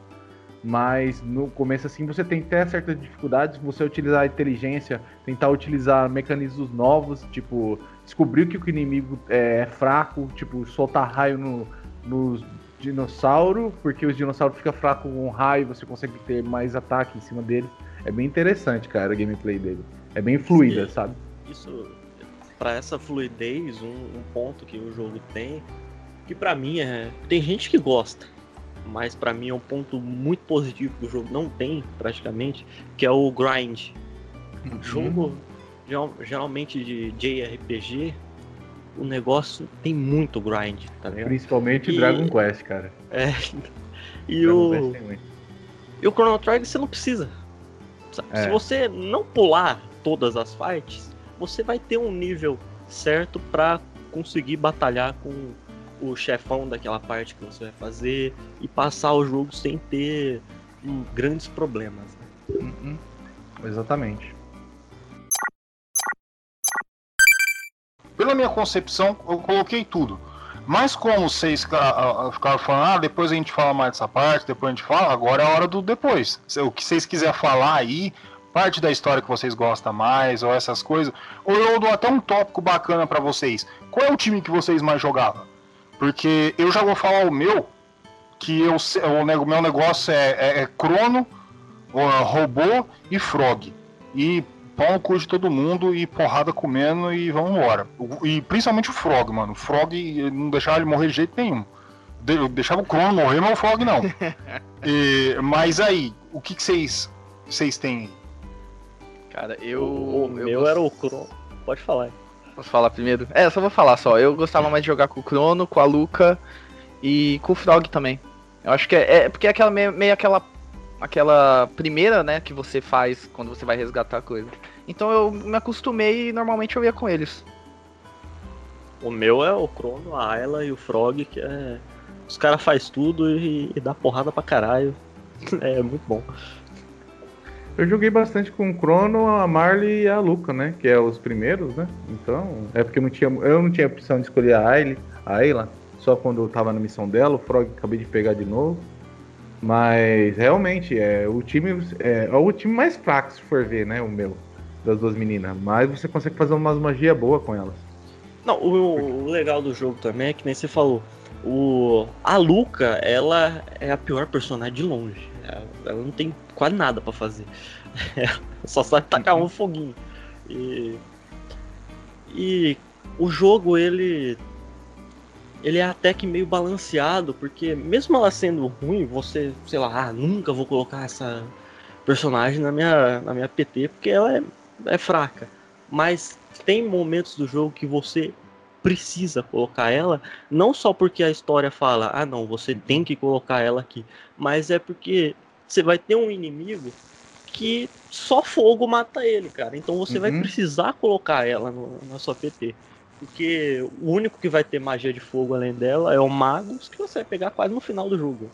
Mas no começo, assim, você tem até certas dificuldades, você utilizar a inteligência, tentar utilizar mecanismos novos, tipo, descobrir que o inimigo é, é fraco, tipo, soltar raio no, nos dinossauro, porque os dinossauros ficam fracos com raio, você consegue ter mais ataque em cima deles. É bem interessante, cara, a gameplay dele. É bem fluida, Sim, sabe? Isso, para essa fluidez, um, um, ponto que o jogo tem, que para mim é. Tem gente que gosta mas para mim é um ponto muito positivo que o jogo não tem praticamente, que é o grind. Uhum. Jogo geralmente de JRPG, o negócio tem muito grind, tá ligado? Principalmente e... Dragon Quest, cara. É. E Dragon o e o Chrono Trigger você não precisa. É. Se você não pular todas as fights, você vai ter um nível certo para conseguir batalhar com o chefão daquela parte que você vai fazer e passar o jogo sem ter um, grandes problemas. Né? Uhum. Exatamente. Pela minha concepção, eu coloquei tudo. Mas como vocês ficaram falando, ah, depois a gente fala mais dessa parte, depois a gente fala, agora é a hora do depois. O que vocês quiserem falar aí, parte da história que vocês gostam mais, ou essas coisas, ou eu dou até um tópico bacana para vocês. Qual é o time que vocês mais jogavam? Porque eu já vou falar o meu, que eu, o meu negócio é, é, é Crono, Robô e Frog. E pão no cu de todo mundo e porrada comendo e vamos embora. E principalmente o Frog, mano. O Frog não deixava ele morrer de jeito nenhum. De, deixava o Crono morrer, mas o Frog não. e, mas aí, o que vocês vocês têm? Cara, eu. O, o meu era o Crono. Pode falar. Posso falar primeiro? É, só vou falar só. Eu gostava mais de jogar com o Crono, com a Luca e com o Frog também. Eu acho que é, é porque é aquela meio, meio, aquela aquela primeira, né, que você faz quando você vai resgatar a coisa. Então eu me acostumei e normalmente eu ia com eles. O meu é o Crono, a Ayla e o Frog, que é os caras faz tudo e, e dá porrada pra caralho. É muito bom. Eu joguei bastante com o Crono, a Marley e a Luca, né? Que é os primeiros, né? Então, é porque eu não tinha, eu não tinha opção de escolher a Ayla, a Ayla só quando eu tava na missão dela, o Frog acabei de pegar de novo. Mas realmente é o time é, é, o time mais fraco se for ver, né, o meu das duas meninas, mas você consegue fazer umas magia boa com elas. Não, o, o, legal do jogo também é que nem você falou, o a Luca, ela é a pior personagem de longe. Ela não tem quase nada para fazer. só sabe tacar um foguinho. E, e o jogo, ele. Ele é até que meio balanceado, porque mesmo ela sendo ruim, você, sei lá, ah, nunca vou colocar essa personagem na minha, na minha PT, porque ela é, é fraca. Mas tem momentos do jogo que você precisa colocar ela, não só porque a história fala, ah não, você tem que colocar ela aqui, mas é porque você vai ter um inimigo que só fogo mata ele, cara. Então você uhum. vai precisar colocar ela no, na sua PT. Porque o único que vai ter magia de fogo além dela é o Magus, que você vai pegar quase no final do jogo.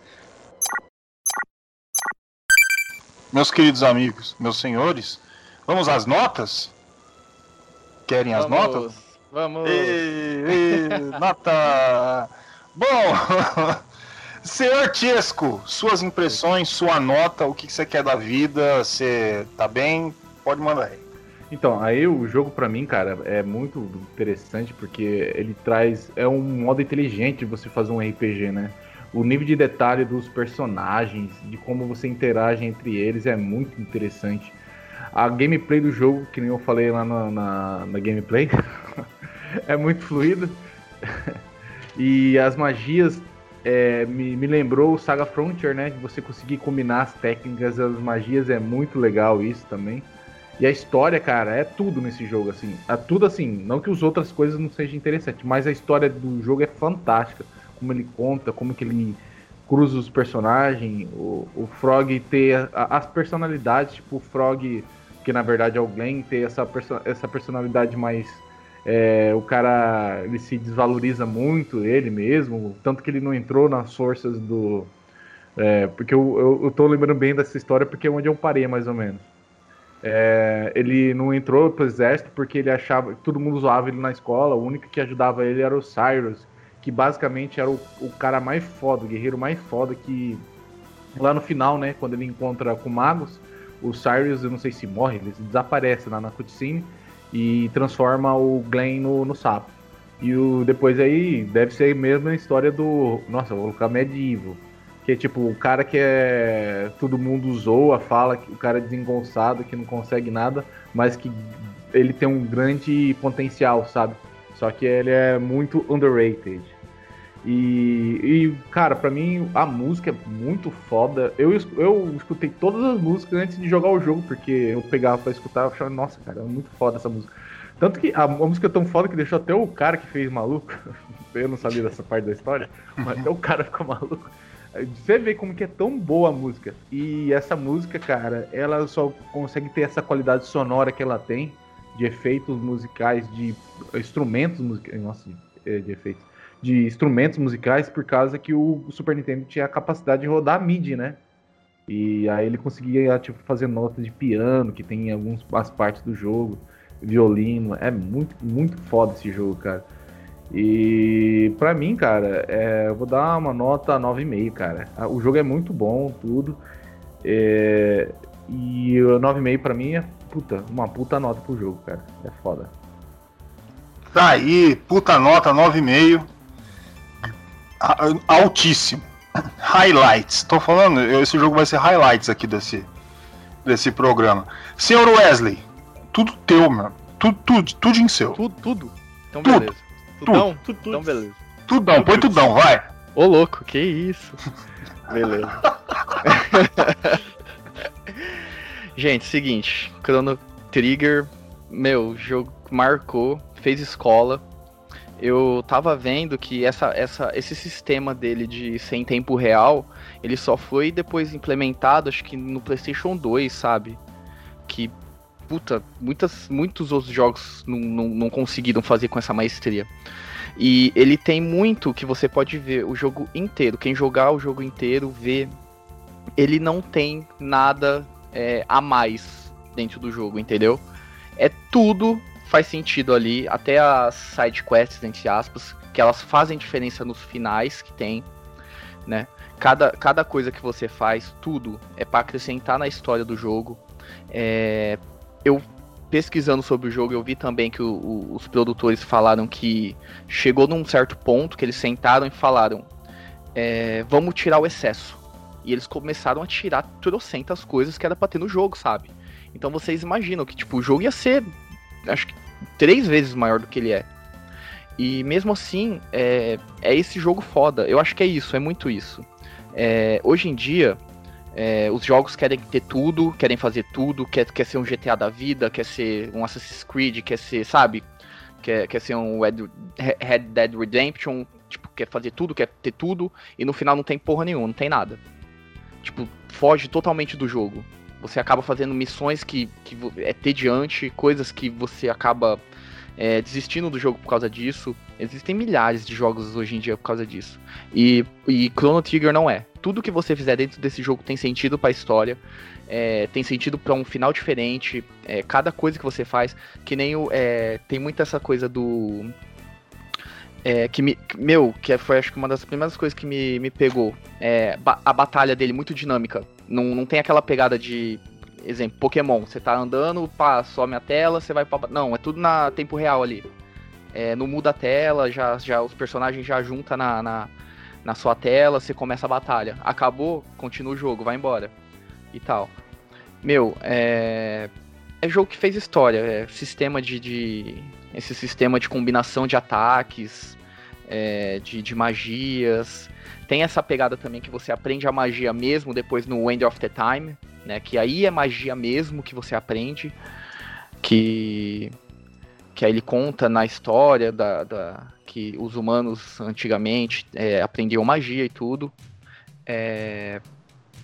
Meus queridos amigos, meus senhores, vamos às notas? Querem as vamos, notas? Vamos! E, e, nota! Bom, senhor Tiesco, suas impressões, sua nota, o que você quer da vida? Você tá bem? Pode mandar aí. Então, aí o jogo para mim, cara, é muito interessante porque ele traz. É um modo inteligente de você fazer um RPG, né? O nível de detalhe dos personagens, de como você interage entre eles é muito interessante. A gameplay do jogo, que nem eu falei lá na, na, na gameplay, é muito fluida. e as magias é, me, me lembrou o Saga Frontier, né? De você conseguir combinar as técnicas, as magias, é muito legal isso também. E a história, cara, é tudo nesse jogo, assim. É tudo assim, não que as outras coisas não sejam interessantes, mas a história do jogo é fantástica. Como ele conta, como que ele cruza os personagens, o, o Frog ter a, as personalidades, tipo o Frog, que na verdade é o Glenn, ter essa, perso essa personalidade mais. É, o cara ele se desvaloriza muito, ele mesmo, tanto que ele não entrou nas forças do. É, porque eu, eu, eu tô lembrando bem dessa história porque é onde eu parei mais ou menos. É, ele não entrou pro exército porque ele achava todo mundo zoava ele na escola. O único que ajudava ele era o Cyrus, que basicamente era o, o cara mais foda, o guerreiro mais foda que lá no final, né, quando ele encontra com magos, o Cyrus, eu não sei se morre, ele desaparece lá na cutscene e transforma o Glenn no, no sapo. E o, depois aí deve ser mesmo a história do. Nossa, vou colocar medieval. Que é tipo, o cara que é. Todo mundo zoa, fala que o cara é desengonçado, que não consegue nada, mas que ele tem um grande potencial, sabe? Só que ele é muito underrated. E, e cara, para mim a música é muito foda. Eu, eu escutei todas as músicas antes de jogar o jogo, porque eu pegava pra escutar e achava, nossa, cara, é muito foda essa música. Tanto que a, a, música é tão foda que deixou até o cara que fez maluco. eu não sabia dessa parte da história, mas até o cara ficou maluco. Você vê como que é tão boa a música. E essa música, cara, ela só consegue ter essa qualidade sonora que ela tem, de efeitos musicais, de instrumentos musicais. Nossa, de, de efeitos. De instrumentos musicais, por causa que o Super Nintendo tinha a capacidade de rodar MIDI, né? E aí ele conseguia tipo, fazer notas de piano, que tem em algumas partes do jogo, violino. É muito, muito foda esse jogo, cara. E para mim, cara, é, eu vou dar uma nota 9,5, cara. O jogo é muito bom, tudo. É, e o 9,5 para mim é puta, uma puta nota pro jogo, cara. É foda. Tá aí, puta nota, 9,5. Altíssimo. Highlights. Tô falando, esse jogo vai ser highlights aqui desse, desse programa. Senhor Wesley, tudo teu, mano. Tudo, tudo, tudo em seu. Tudo, tudo. Então, tudo. beleza. Tudão? Tudo, tudo. Então, beleza. Tudão, põe tudão, vai. Ô, louco, que isso. beleza. Gente, seguinte, Chrono Trigger, meu, jogo marcou, fez escola. Eu tava vendo que essa, essa, esse sistema dele de ser em tempo real, ele só foi depois implementado, acho que no PlayStation 2, sabe? Que, puta, muitas, muitos outros jogos não, não, não conseguiram fazer com essa maestria. E ele tem muito que você pode ver o jogo inteiro. Quem jogar o jogo inteiro vê. Ele não tem nada é, a mais dentro do jogo, entendeu? É tudo faz sentido ali, até as side quests, entre aspas, que elas fazem diferença nos finais que tem, né? Cada, cada coisa que você faz, tudo é para acrescentar na história do jogo. É, eu pesquisando sobre o jogo, eu vi também que o, o, os produtores falaram que chegou num certo ponto que eles sentaram e falaram: é, vamos tirar o excesso. E eles começaram a tirar trocentas coisas que era pra ter no jogo, sabe? Então vocês imaginam que tipo, o jogo ia ser, acho que, três vezes maior do que ele é. E mesmo assim, é, é esse jogo foda. Eu acho que é isso, é muito isso. É, hoje em dia, é, os jogos querem ter tudo, querem fazer tudo, quer, quer ser um GTA da vida, quer ser um Assassin's Creed, quer ser, sabe? quer, quer ser um Red, Red Dead Redemption, tipo, quer fazer tudo, quer ter tudo, e no final não tem porra nenhuma, não tem nada. Tipo, foge totalmente do jogo. Você acaba fazendo missões que, que é tediante, coisas que você acaba é, desistindo do jogo por causa disso. Existem milhares de jogos hoje em dia por causa disso. E, e Chrono Trigger não é. Tudo que você fizer dentro desse jogo tem sentido para a história, é, tem sentido para um final diferente. É, cada coisa que você faz, que nem o. É, tem muito essa coisa do. É, que me, meu, que foi acho que uma das primeiras coisas que me, me pegou. É, a batalha dele muito dinâmica. Não, não tem aquela pegada de exemplo, Pokémon, você tá andando, pá, some a tela, você vai pra. Não, é tudo na tempo real ali. É, não muda a tela, já, já os personagens já juntam na, na, na, sua tela, você começa a batalha. Acabou, continua o jogo, vai embora. E tal. Meu, é. É jogo que fez história, é sistema de. de esse sistema de combinação de ataques, é, de, de magias. Tem essa pegada também que você aprende a magia mesmo depois no End of the Time né? Que aí é magia mesmo que você aprende, que que aí ele conta na história da, da que os humanos antigamente é, aprendiam magia e tudo. É,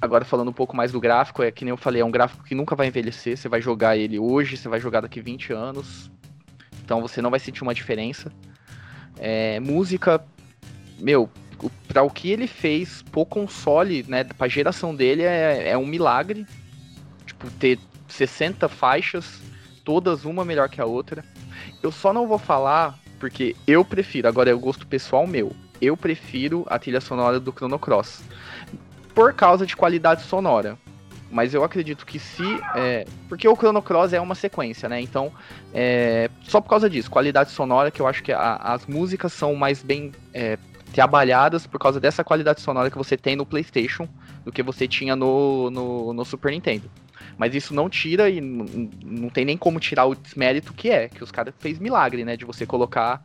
agora falando um pouco mais do gráfico, é que nem eu falei, é um gráfico que nunca vai envelhecer. Você vai jogar ele hoje, você vai jogar daqui 20 anos. Então você não vai sentir uma diferença. É, música, meu, para o que ele fez pro console, né, pra geração dele, é, é um milagre. Tipo, ter 60 faixas, todas uma melhor que a outra. Eu só não vou falar porque eu prefiro, agora é o gosto pessoal meu. Eu prefiro a trilha sonora do Chrono Cross. Por causa de qualidade sonora. Mas eu acredito que se. É, porque o Chrono Cross é uma sequência, né? Então, é, só por causa disso, qualidade sonora, que eu acho que a, as músicas são mais bem é, trabalhadas por causa dessa qualidade sonora que você tem no PlayStation do que você tinha no, no, no Super Nintendo. Mas isso não tira e não tem nem como tirar o desmérito que é, que os caras fez milagre, né? De você colocar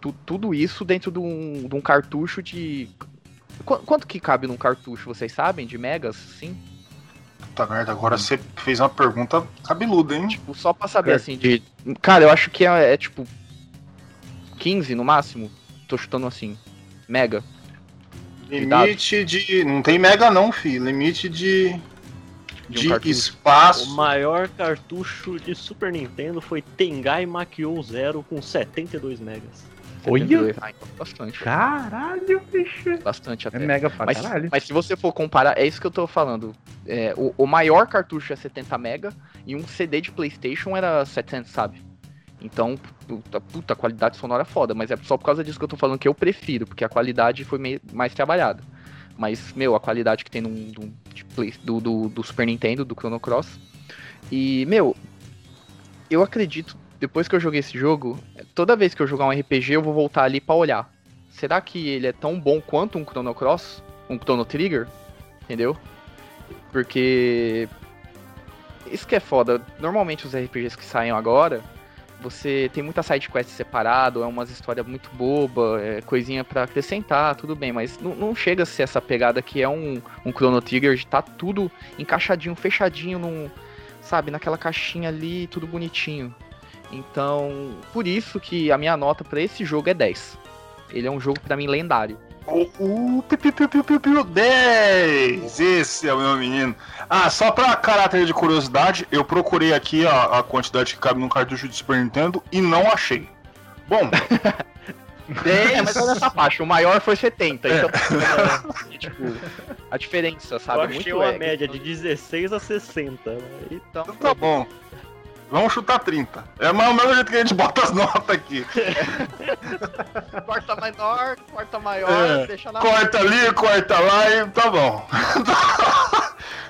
tu, tudo isso dentro de um, de um cartucho de. Qu quanto que cabe num cartucho, vocês sabem? De megas, sim? Puta merda, agora você fez uma pergunta cabeluda, hein? Tipo, só pra saber, é. assim, de. Cara, eu acho que é, é tipo. 15 no máximo. Tô chutando assim mega. Limite de. Não tem mega não, fi. Limite de. De, um espaço. O maior cartucho de Super Nintendo foi Tengai Makyo Zero com 72 megas. Olha! Ah, então bastante. Caralho, bicho! Bastante até. É mega pra mas, caralho. Mas se você for comparar, é isso que eu tô falando. É, o, o maior cartucho é 70 mega e um CD de Playstation era 700, sabe? Então, puta, puta, qualidade sonora é foda, mas é só por causa disso que eu tô falando que eu prefiro, porque a qualidade foi meio, mais trabalhada. Mas, meu, a qualidade que tem no, do, do, do, Super Nintendo, do Chrono Cross. E, meu, eu acredito, depois que eu joguei esse jogo, toda vez que eu jogar um RPG, eu vou voltar ali para olhar. Será que ele é tão bom quanto um Chrono Cross? Um Chrono Trigger? Entendeu? Porque. Isso que é foda. Normalmente os RPGs que saem agora, você tem muita side quest separado, é umas histórias muito boba, é coisinha para acrescentar, tudo bem, mas não, não, chega a ser essa pegada que é um, um Chrono Trigger de tá tudo encaixadinho, fechadinho num, sabe, naquela caixinha ali, tudo bonitinho. Então, por isso que a minha nota para esse jogo é 10. Ele é um jogo para mim lendário. Uh, piu, piu, piu, piu, piu, 10! Esse é o meu menino. Ah, só pra caráter de curiosidade, eu procurei aqui a, a quantidade que cabe num cartucho de Super Nintendo e não achei. Bom. 10. É, mas olha essa faixa, o maior foi 70, é. então. É, tipo, a diferença, sabe? Eu achei Muito uma é, média de 16 a 60. Né? Então, então tá bom. Vamos chutar 30. É mais o mesmo jeito que a gente bota as notas aqui. corta menor, corta maior, é, deixa na. Corta ali, corta lá e tá bom.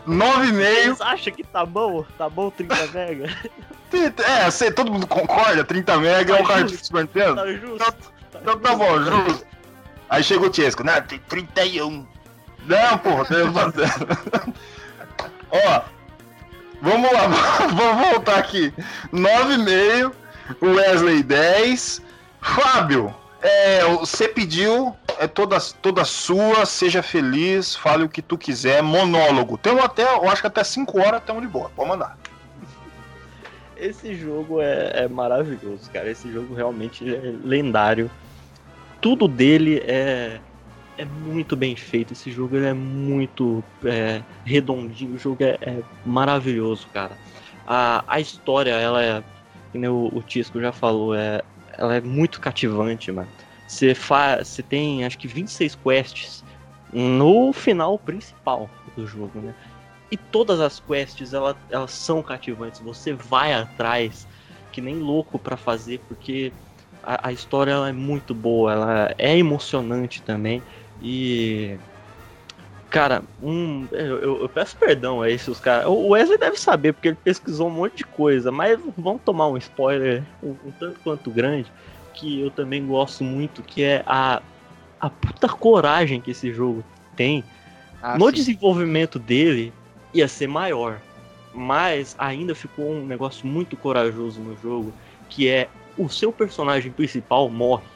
9,5. Você acha que tá bom? Tá bom 30 mega? É, sei, todo mundo concorda, 30 mega tá é um card de Super Nintendo? Tá justo. Então tá, então, tá bom, justo. Aí chega o Tiesco, né? Tem 31. Não, porra, tem Ó, Vamos lá, vamos voltar aqui. 9,5. Wesley 10. Fábio, é, você pediu, é toda, toda sua, seja feliz, fale o que tu quiser, monólogo. Tem até, eu acho que até 5 horas estamos de boa, pode mandar. Esse jogo é, é maravilhoso, cara. Esse jogo realmente é lendário. Tudo dele é, é muito bem feito. Esse jogo ele é muito é, redondinho. O jogo é, é, maravilhoso, cara. A, a história, ela é. Como o, o Tisco já falou, é, ela é muito cativante, mano. Você você tem acho que 26 quests no final principal do jogo, né? E todas as quests elas, elas são cativantes. Você vai atrás que nem louco para fazer porque a, a história é muito boa, ela é emocionante também e cara, um, eu, eu, eu, peço perdão a esses caras. O Wesley deve saber, porque ele pesquisou um monte de coisa, mas vamos tomar um spoiler um, um, tanto quanto grande, que eu também gosto muito, que é a, a puta coragem que esse jogo tem. Ah, no sim. desenvolvimento dele, ia ser maior. Mas ainda ficou um negócio muito corajoso no jogo, que é o seu personagem principal morre.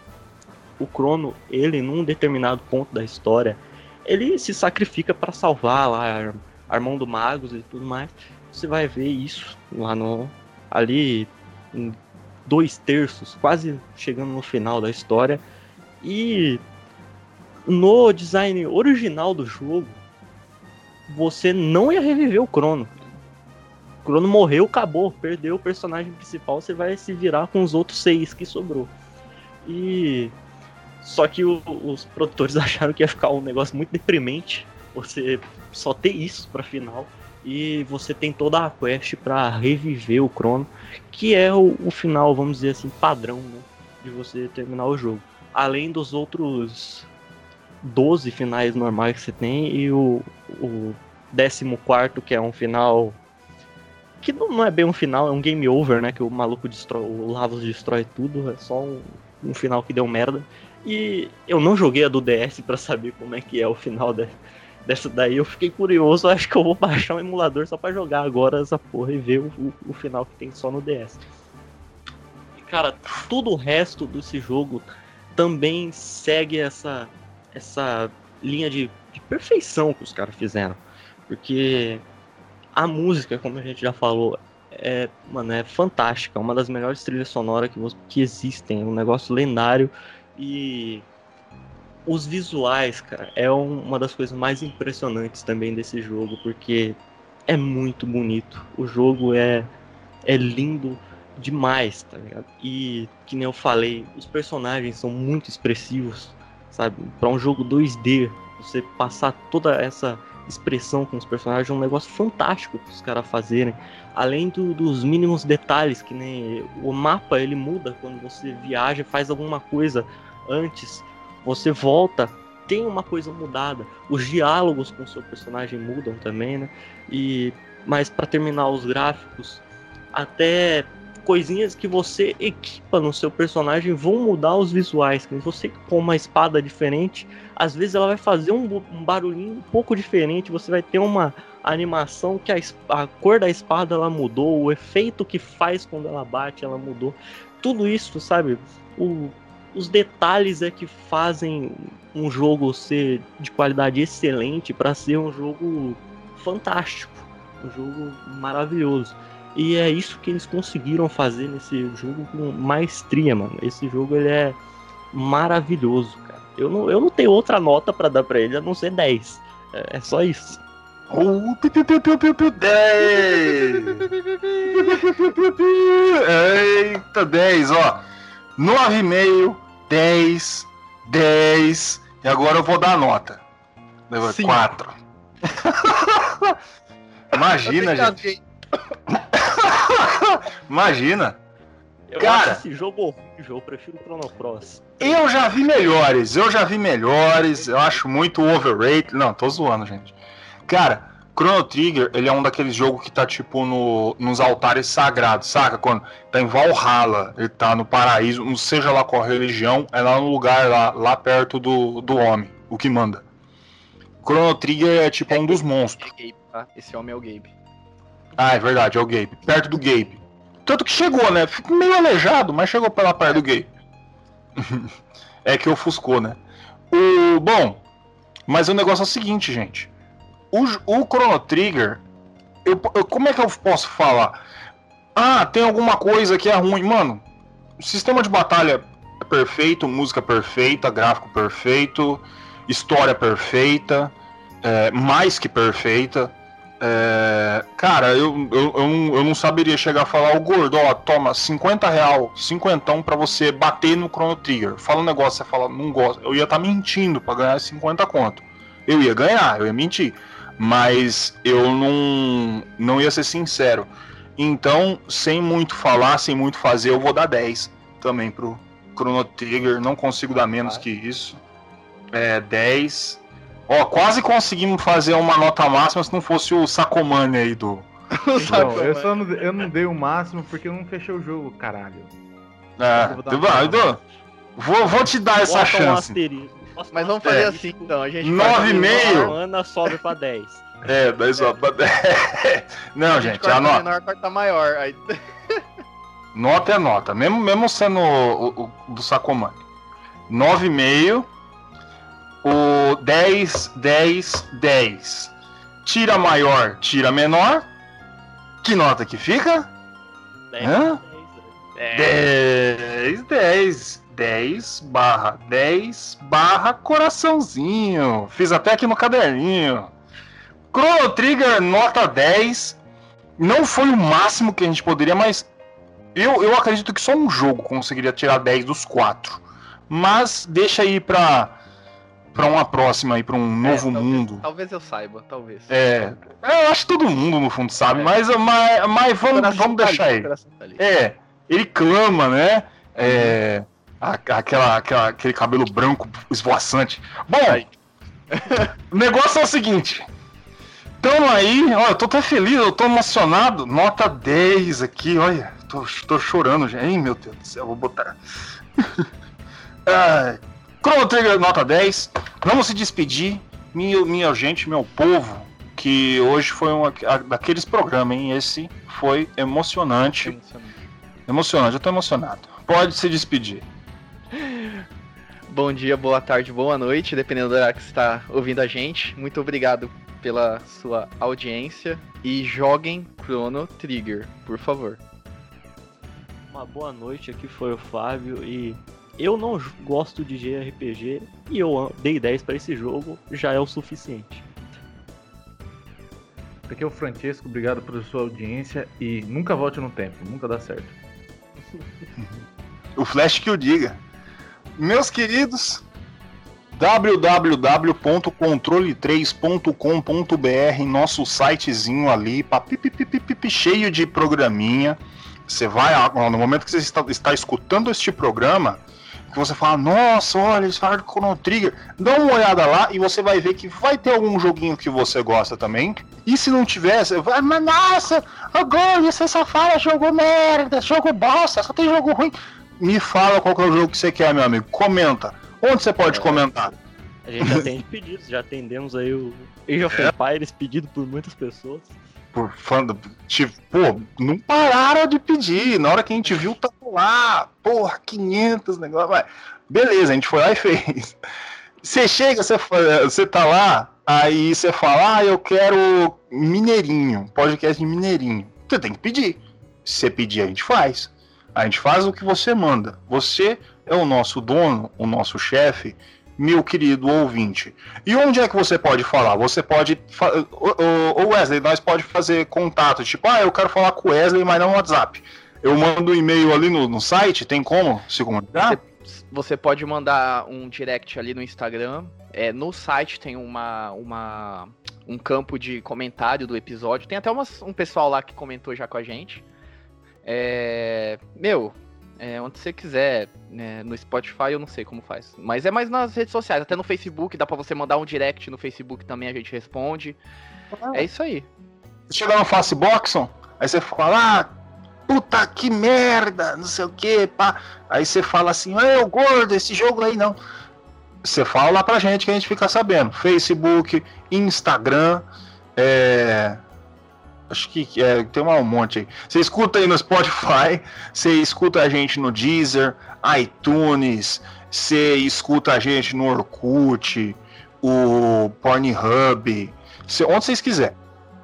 O Crono, ele num determinado ponto da história, ele se sacrifica para salvar lá Armando Magos e tudo mais. Você vai ver isso lá no ali em dois terços, quase chegando no final da história. E no design original do jogo, você não ia reviver o Crono. O Crono morreu, acabou, perdeu o personagem principal, você vai se virar com os outros seis que sobrou. E só que o, os produtores acharam que ia ficar um negócio muito deprimente você só ter isso para final e você tem toda a quest para reviver o Crono, que é o, o, final, vamos dizer assim, padrão né, de você terminar o jogo. Além dos outros 12 finais normais que você tem e o, o 14, que é um final. Que não, não, é bem um final, é um game over, né? Que o maluco destrói. O Lavos destrói tudo, é só um, um final que deu merda. E eu não joguei a do DS para saber como é que é o final de, dessa daí. Eu fiquei curioso, acho que eu vou baixar um emulador só para jogar agora essa porra e ver o, o, o final que tem só no DS. Cara, tudo o resto desse jogo também segue essa essa linha de, de perfeição que os caras fizeram. Porque a música, como a gente já falou, é, mano, é fantástica. Uma das melhores trilhas sonoras que, que existem. Um negócio lendário. E os visuais, cara, é uma das coisas mais impressionantes também desse jogo. Porque é muito bonito. O jogo é, é lindo demais, tá ligado? E, que nem eu falei, os personagens são muito expressivos sabe? Para um jogo 2D, você passar toda essa expressão com os personagens é um negócio fantástico para os caras fazerem. Além do, dos mínimos detalhes, que nem o mapa ele muda quando você viaja, faz alguma coisa antes, você volta, tem uma coisa mudada. Os diálogos com o seu personagem mudam também, né? E mas para terminar os gráficos, até coisinhas que você equipa no seu personagem vão mudar os visuais. Você com uma espada diferente, às vezes ela vai fazer um, um barulhinho um pouco diferente. Você vai ter uma animação que a, a cor da espada ela mudou, o efeito que faz quando ela bate ela mudou. Tudo isso, sabe? O, os detalhes é que fazem um jogo ser de qualidade excelente para ser um jogo fantástico, um jogo maravilhoso. E é isso que eles conseguiram fazer nesse jogo com maestria, mano. Esse jogo ele é maravilhoso, cara. Eu não, eu não tenho outra nota para dar para ele a não ser 10. É, é só isso. Oh, piu, piu, piu, piu, piu, piu, 10! Eita, 10, ó. 9,5, 10, 10. E agora eu vou dar a nota. 4. Imagina, gente. Imagina. Eu Cara, acho esse jogo horrível, eu prefiro o Chrono Cross. Eu já vi melhores, eu já vi melhores, eu acho muito overrated. Não, tô zoando, gente. Cara, Chrono Trigger, ele é um daqueles jogos que tá tipo no, nos altares sagrados, saca? Quando tá em Valhalla, ele tá no paraíso, não seja lá qual religião, é lá no lugar lá, lá perto do, do homem, o que manda. Chrono Trigger é tipo um dos monstros. É Gabe, tá? Esse homem é o Gabe. Ah, é verdade, é o Gabe. Perto do Gabe. Tanto que chegou, né? Fico meio aleijado, mas chegou pela perto do Gabe. é que ofuscou, né? O, bom, mas o negócio é o seguinte, gente. O, o Chrono Trigger, eu, eu, como é que eu posso falar? ah, tem alguma coisa que é ruim. Mano, sistema de batalha é perfeito, música perfeita, gráfico perfeito, história perfeita, é, mais que perfeita. É, cara, eu, eu, eu, não, eu não saberia chegar a falar, o gordo, ó, toma 50 real, 50 pra você bater no Chrono Trigger. Fala um negócio, você fala, não gosta. Eu ia estar tá mentindo pra ganhar 50 conto. Eu ia ganhar, eu ia mentir. Mas eu não, não ia ser sincero. Então, sem muito falar, sem muito fazer, eu vou dar 10 também pro Chrono Trigger. Não consigo dar menos que isso. É, 10. Ó, quase conseguimos fazer uma nota máxima se não fosse o Sacomani aí do. não, eu só não, eu não dei o máximo porque eu não fechei o jogo, caralho. É, vou, vou, vou te dar essa chance. Um Mas vamos fazer é. assim então. A gente 9,5. Ana sobe pra 10. É, 10 sobe pra 10. Não, a gente, gente a nota. menor, corta maior. Aí... Nota é nota, mesmo, mesmo sendo o, o, o do Sacomani. 9,5 o 10, 10, 10. Tira maior, tira menor. Que nota que fica? 10, Hã? 10, 10. 10, 10 barra 10 barra coraçãozinho. Fiz até aqui no caderninho. Chrono Trigger, nota 10. Não foi o máximo que a gente poderia, mas eu, eu acredito que só um jogo conseguiria tirar 10 dos quatro. Mas deixa aí pra para uma próxima aí, para um é, novo talvez, mundo. Talvez eu saiba, talvez. É, é, eu acho que todo mundo no fundo sabe, é. mas, mas, mas vamos, vamos tá deixar aí. Tá é, ele clama, né? É, aquela, aquela, aquele cabelo branco esvoaçante. Bom, o negócio é o seguinte. Tamo aí, ó, eu tô até feliz, eu tô emocionado. Nota 10 aqui, olha, tô, tô chorando, gente. Ai, meu Deus do céu, vou botar. Ai, Chrono Trigger nota 10. Vamos se despedir. Minha, minha gente, meu povo, que hoje foi um daqueles programas, hein? Esse foi emocionante. Emocionante, emocionante eu tô emocionado. Pode se despedir. Bom dia, boa tarde, boa noite, dependendo do horário que você está ouvindo a gente. Muito obrigado pela sua audiência e joguem Chrono Trigger, por favor. Uma boa noite, aqui foi o Fábio e eu não gosto de JRPG e eu dei 10 para esse jogo, já é o suficiente. Aqui é o Francesco, obrigado pela sua audiência e nunca volte no tempo, nunca dá certo. o Flash que o diga. Meus queridos, www.controle3.com.br, nosso sitezinho ali, cheio de programinha. Você vai, no momento que você está, está escutando este programa, que você fala, nossa, olha, eles falaram de Chrono Trigger. Dá uma olhada lá e você vai ver que vai ter algum joguinho que você gosta também. E se não tiver, você vai, mas nossa, agora você só fala jogo merda, jogo bosta, só tem jogo ruim. Me fala qual é o jogo que você quer, meu amigo. Comenta. Onde você pode é, comentar? A gente já tem pedidos, já atendemos aí o Age of é. Empires pedido por muitas pessoas por fã do. Tipo, pô, não pararam de pedir. Na hora que a gente viu, tava lá. Porra, 500 negócio. Mas, beleza, a gente foi lá e fez. Você chega, você, você tá lá, aí você fala, ah, eu quero Mineirinho, podcast de Mineirinho. Você tem que pedir. Se você pedir, a gente faz. A gente faz o que você manda. Você é o nosso dono, o nosso chefe meu querido ouvinte. E onde é que você pode falar? Você pode. Ô Wesley, nós pode fazer contato, tipo, ah, eu quero falar com o Wesley, mas não WhatsApp. Eu mando um e-mail ali no, no site, tem como se comunicar? Você, você, pode mandar um direct ali no Instagram. É, no site tem uma, uma, um campo de comentário do episódio. Tem até umas, um pessoal lá que comentou já com a gente. É, meu, é, onde você quiser. Né, no Spotify eu não sei como faz. Mas é mais nas redes sociais, até no Facebook, dá pra você mandar um direct no Facebook também, a gente responde. Ah. É isso aí. Você chega no Faceboxon, aí você fala, ah, puta que merda, não sei o que, pá. Aí você fala assim, ô gordo, esse jogo aí não. Você fala lá pra gente que a gente fica sabendo. Facebook, Instagram, é, Acho que é, tem um monte aí. Você escuta aí no Spotify, você escuta a gente no Deezer, iTunes, você escuta a gente no Orkut, o Pornhub, você, onde vocês quiserem.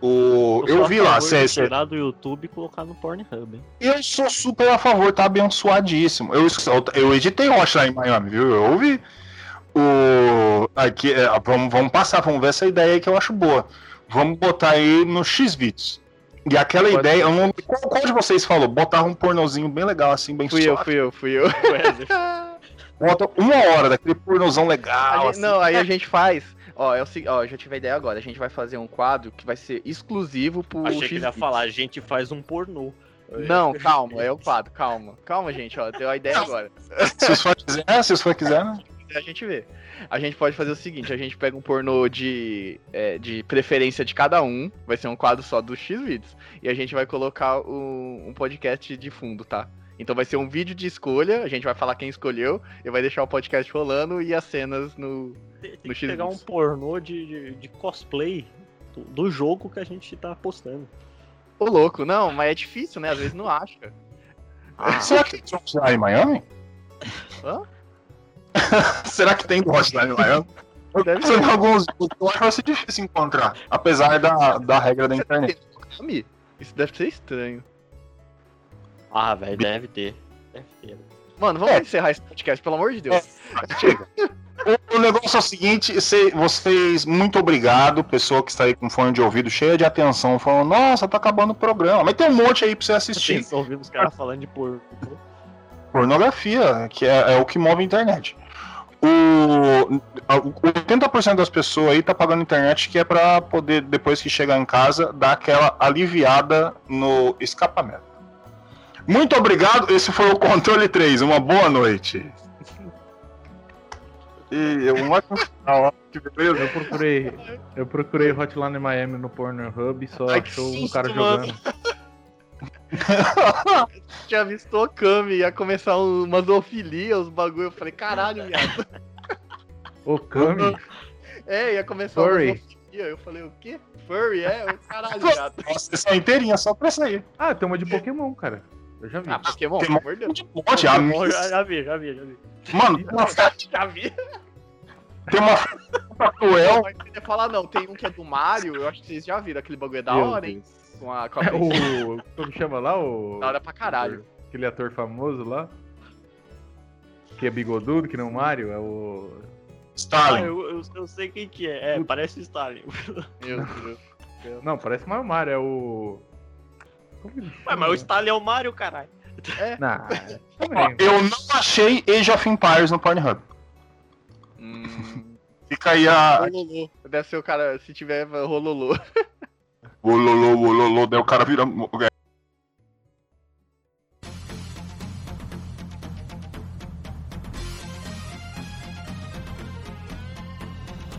O, eu a vi lá, favor de cê, cê- tirar do YouTube e colocar no Pornhub, hein? eu sou super a favor, tá abençoadíssimo. Eu, eu editei Hotline Miami, viu? Eu ouvi. O, aqui, é, vamos, vamos passar, vamos ver essa ideia aí que eu acho boa. Vamos botar aí no X-Vídeos. E aquela Pode ideia, eu não, qual, qual de vocês falou? Botar um pornozinho bem legal, assim, bem Fui eu, fui eu, fui eu. Bota uma hora daquele pornozão legal. gente- assim. não, aí a gente faz. Ó, é o seguinte, ó, eu já tive a ideia agora. A gente vai fazer um quadro que vai ser exclusivo pro Achei que ele ia falar, a gente faz um pornô. Não, calma, é o quadro, calma. Calma, gente, ó, deu a ideia agora. Se os fãs quiserem, se os fãs quiserem, né? A gente vê. A gente pode fazer o seguinte, a gente pega um pornô de, é, de preferência de cada um, vai ser um quadro só dos X-Vídeos, e a gente vai colocar um, um podcast de fundo, tá? Então vai ser um vídeo de escolha, a gente vai falar quem escolheu, e vai deixar o podcast rolando e as cenas no... Tem, No que pegar um pornô de, de, de cosplay do, do jogo que a gente tá postando. Ô louco, não, mas é difícil, né? Às vezes não acha. Será que tem Hotline Miami? Hã? Será que tem do Hotline Miami? Deve São alguns eu acho que vai ser difícil encontrar, apesar da, da regra da internet. Isso deve ser estranho. Ah, velho, deve ter. Deve ter. Mano, vamos É. encerrar esse podcast, pelo amor de Deus. Chega. O, negócio é o seguinte, cê- vocês, muito obrigado, pessoa que está aí com fone de ouvido cheia de atenção, falando, nossa, tá acabando o programa. Mas tem um monte aí pra você assistir. Vocês ouvindo os caras falando de porco. Pornografia, que é, é o que move a internet. O, a- o 80% das pessoas aí tá pagando internet que é pra poder, depois que chegar em casa, dar aquela aliviada no escapamento. Muito obrigado, esse foi o Controle 3, uma boa noite. E um ótimo final, que beleza. Eu procurei, eu procurei Hotline Miami no Pornhub e só Ai, achou um cara mano. jogando. Tinha visto o Kami, ia começar um- uma zoofilia, os bagulho. Eu falei, caralho, viado. Kami, É, ia começar Furry. uma zoofilia. Eu falei, o quê? Furry? É, caralho, viado. Nossa, sessão inteirinha só pra aí. ah, tem uma de Pokémon, cara. Eu já vi. Ah, Pokémon, Tem pelo amor de Deus. Monte, já, já vi, já vi, já vi. Mano, tem uma, Já vi. tem uma cruel. Mas você ia falar, não, tem um que é do Mario, eu acho que vocês já viram. Aquele bagulho é da Meu hora, hein? Deus. Com a, com a É o. Como chama lá? O. Da hora pra caralho. Aquele ator famoso lá. Que é bigodudo, que não o Mario, é o. Ah, Stalin. eu, eu, eu sei quem que é. É, parece o Stalin. Meu Deus. Não, parece mais o Mario, é o. Ué, mas o Stalin é o Mario, caralho. Não, Ó, também. eu não achei Age of Empires no Pornhub. Hum, Fica aí a. Rololô. Deve ser o cara, se tiver rololô. O Lolo, o Lolo, daí o cara vira.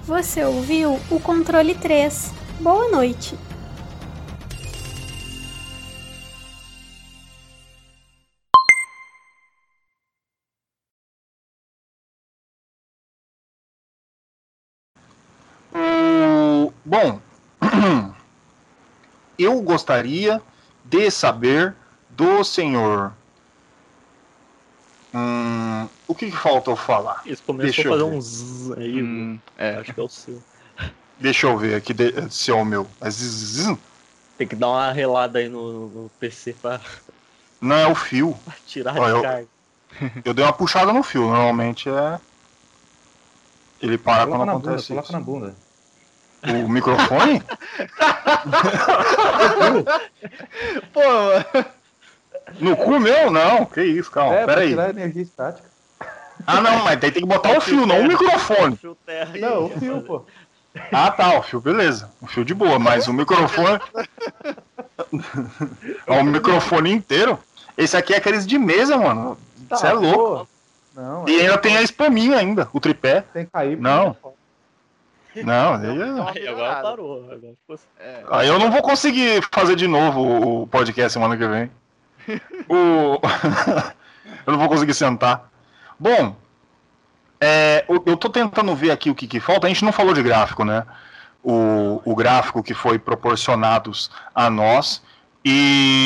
Você ouviu o controle 3. Boa noite. O- Bom, eu gostaria de saber do senhor. Hum, o que, que falta eu falar? Isso começou Deixa a eu fazer ver. um zzz aí. Hum, é. Acho que é o seu. Deixa eu ver aqui de- se é o meu. É zzz. Tem que dar uma relada aí no, no PC pra Não é o fio. tirar Ó, de eu- carga. Eu dei uma puxada no fio. Normalmente é. Ele para Coloca quando na bunda, acontece coloca isso. na bunda. O microfone? Pô, mano. No cu meu? Não, que isso, calma. é, pra Peraí. tirar energia estática. Ah, não, mas tem que botar o fio, não o microfone. Fio. Não, o fio, pô. Ah, tá, o fio, beleza. O fio de boa, mas o microfone. é o microfone inteiro. Esse aqui é aqueles de mesa, mano. Tá, Você é louco. Não, E ainda tem a espaminha ainda, o tripé. tem que cair. Não. Não, aí, é- Aí agora parou. Agora ficou assim. É. aí eu não vou conseguir fazer de novo o- o podcast semana que vem. O... eu não vou conseguir sentar. Bom, é, eu eu tô tentando ver aqui o que, que falta. A gente não falou de gráfico, né? O, o gráfico que foi proporcionados a nós. E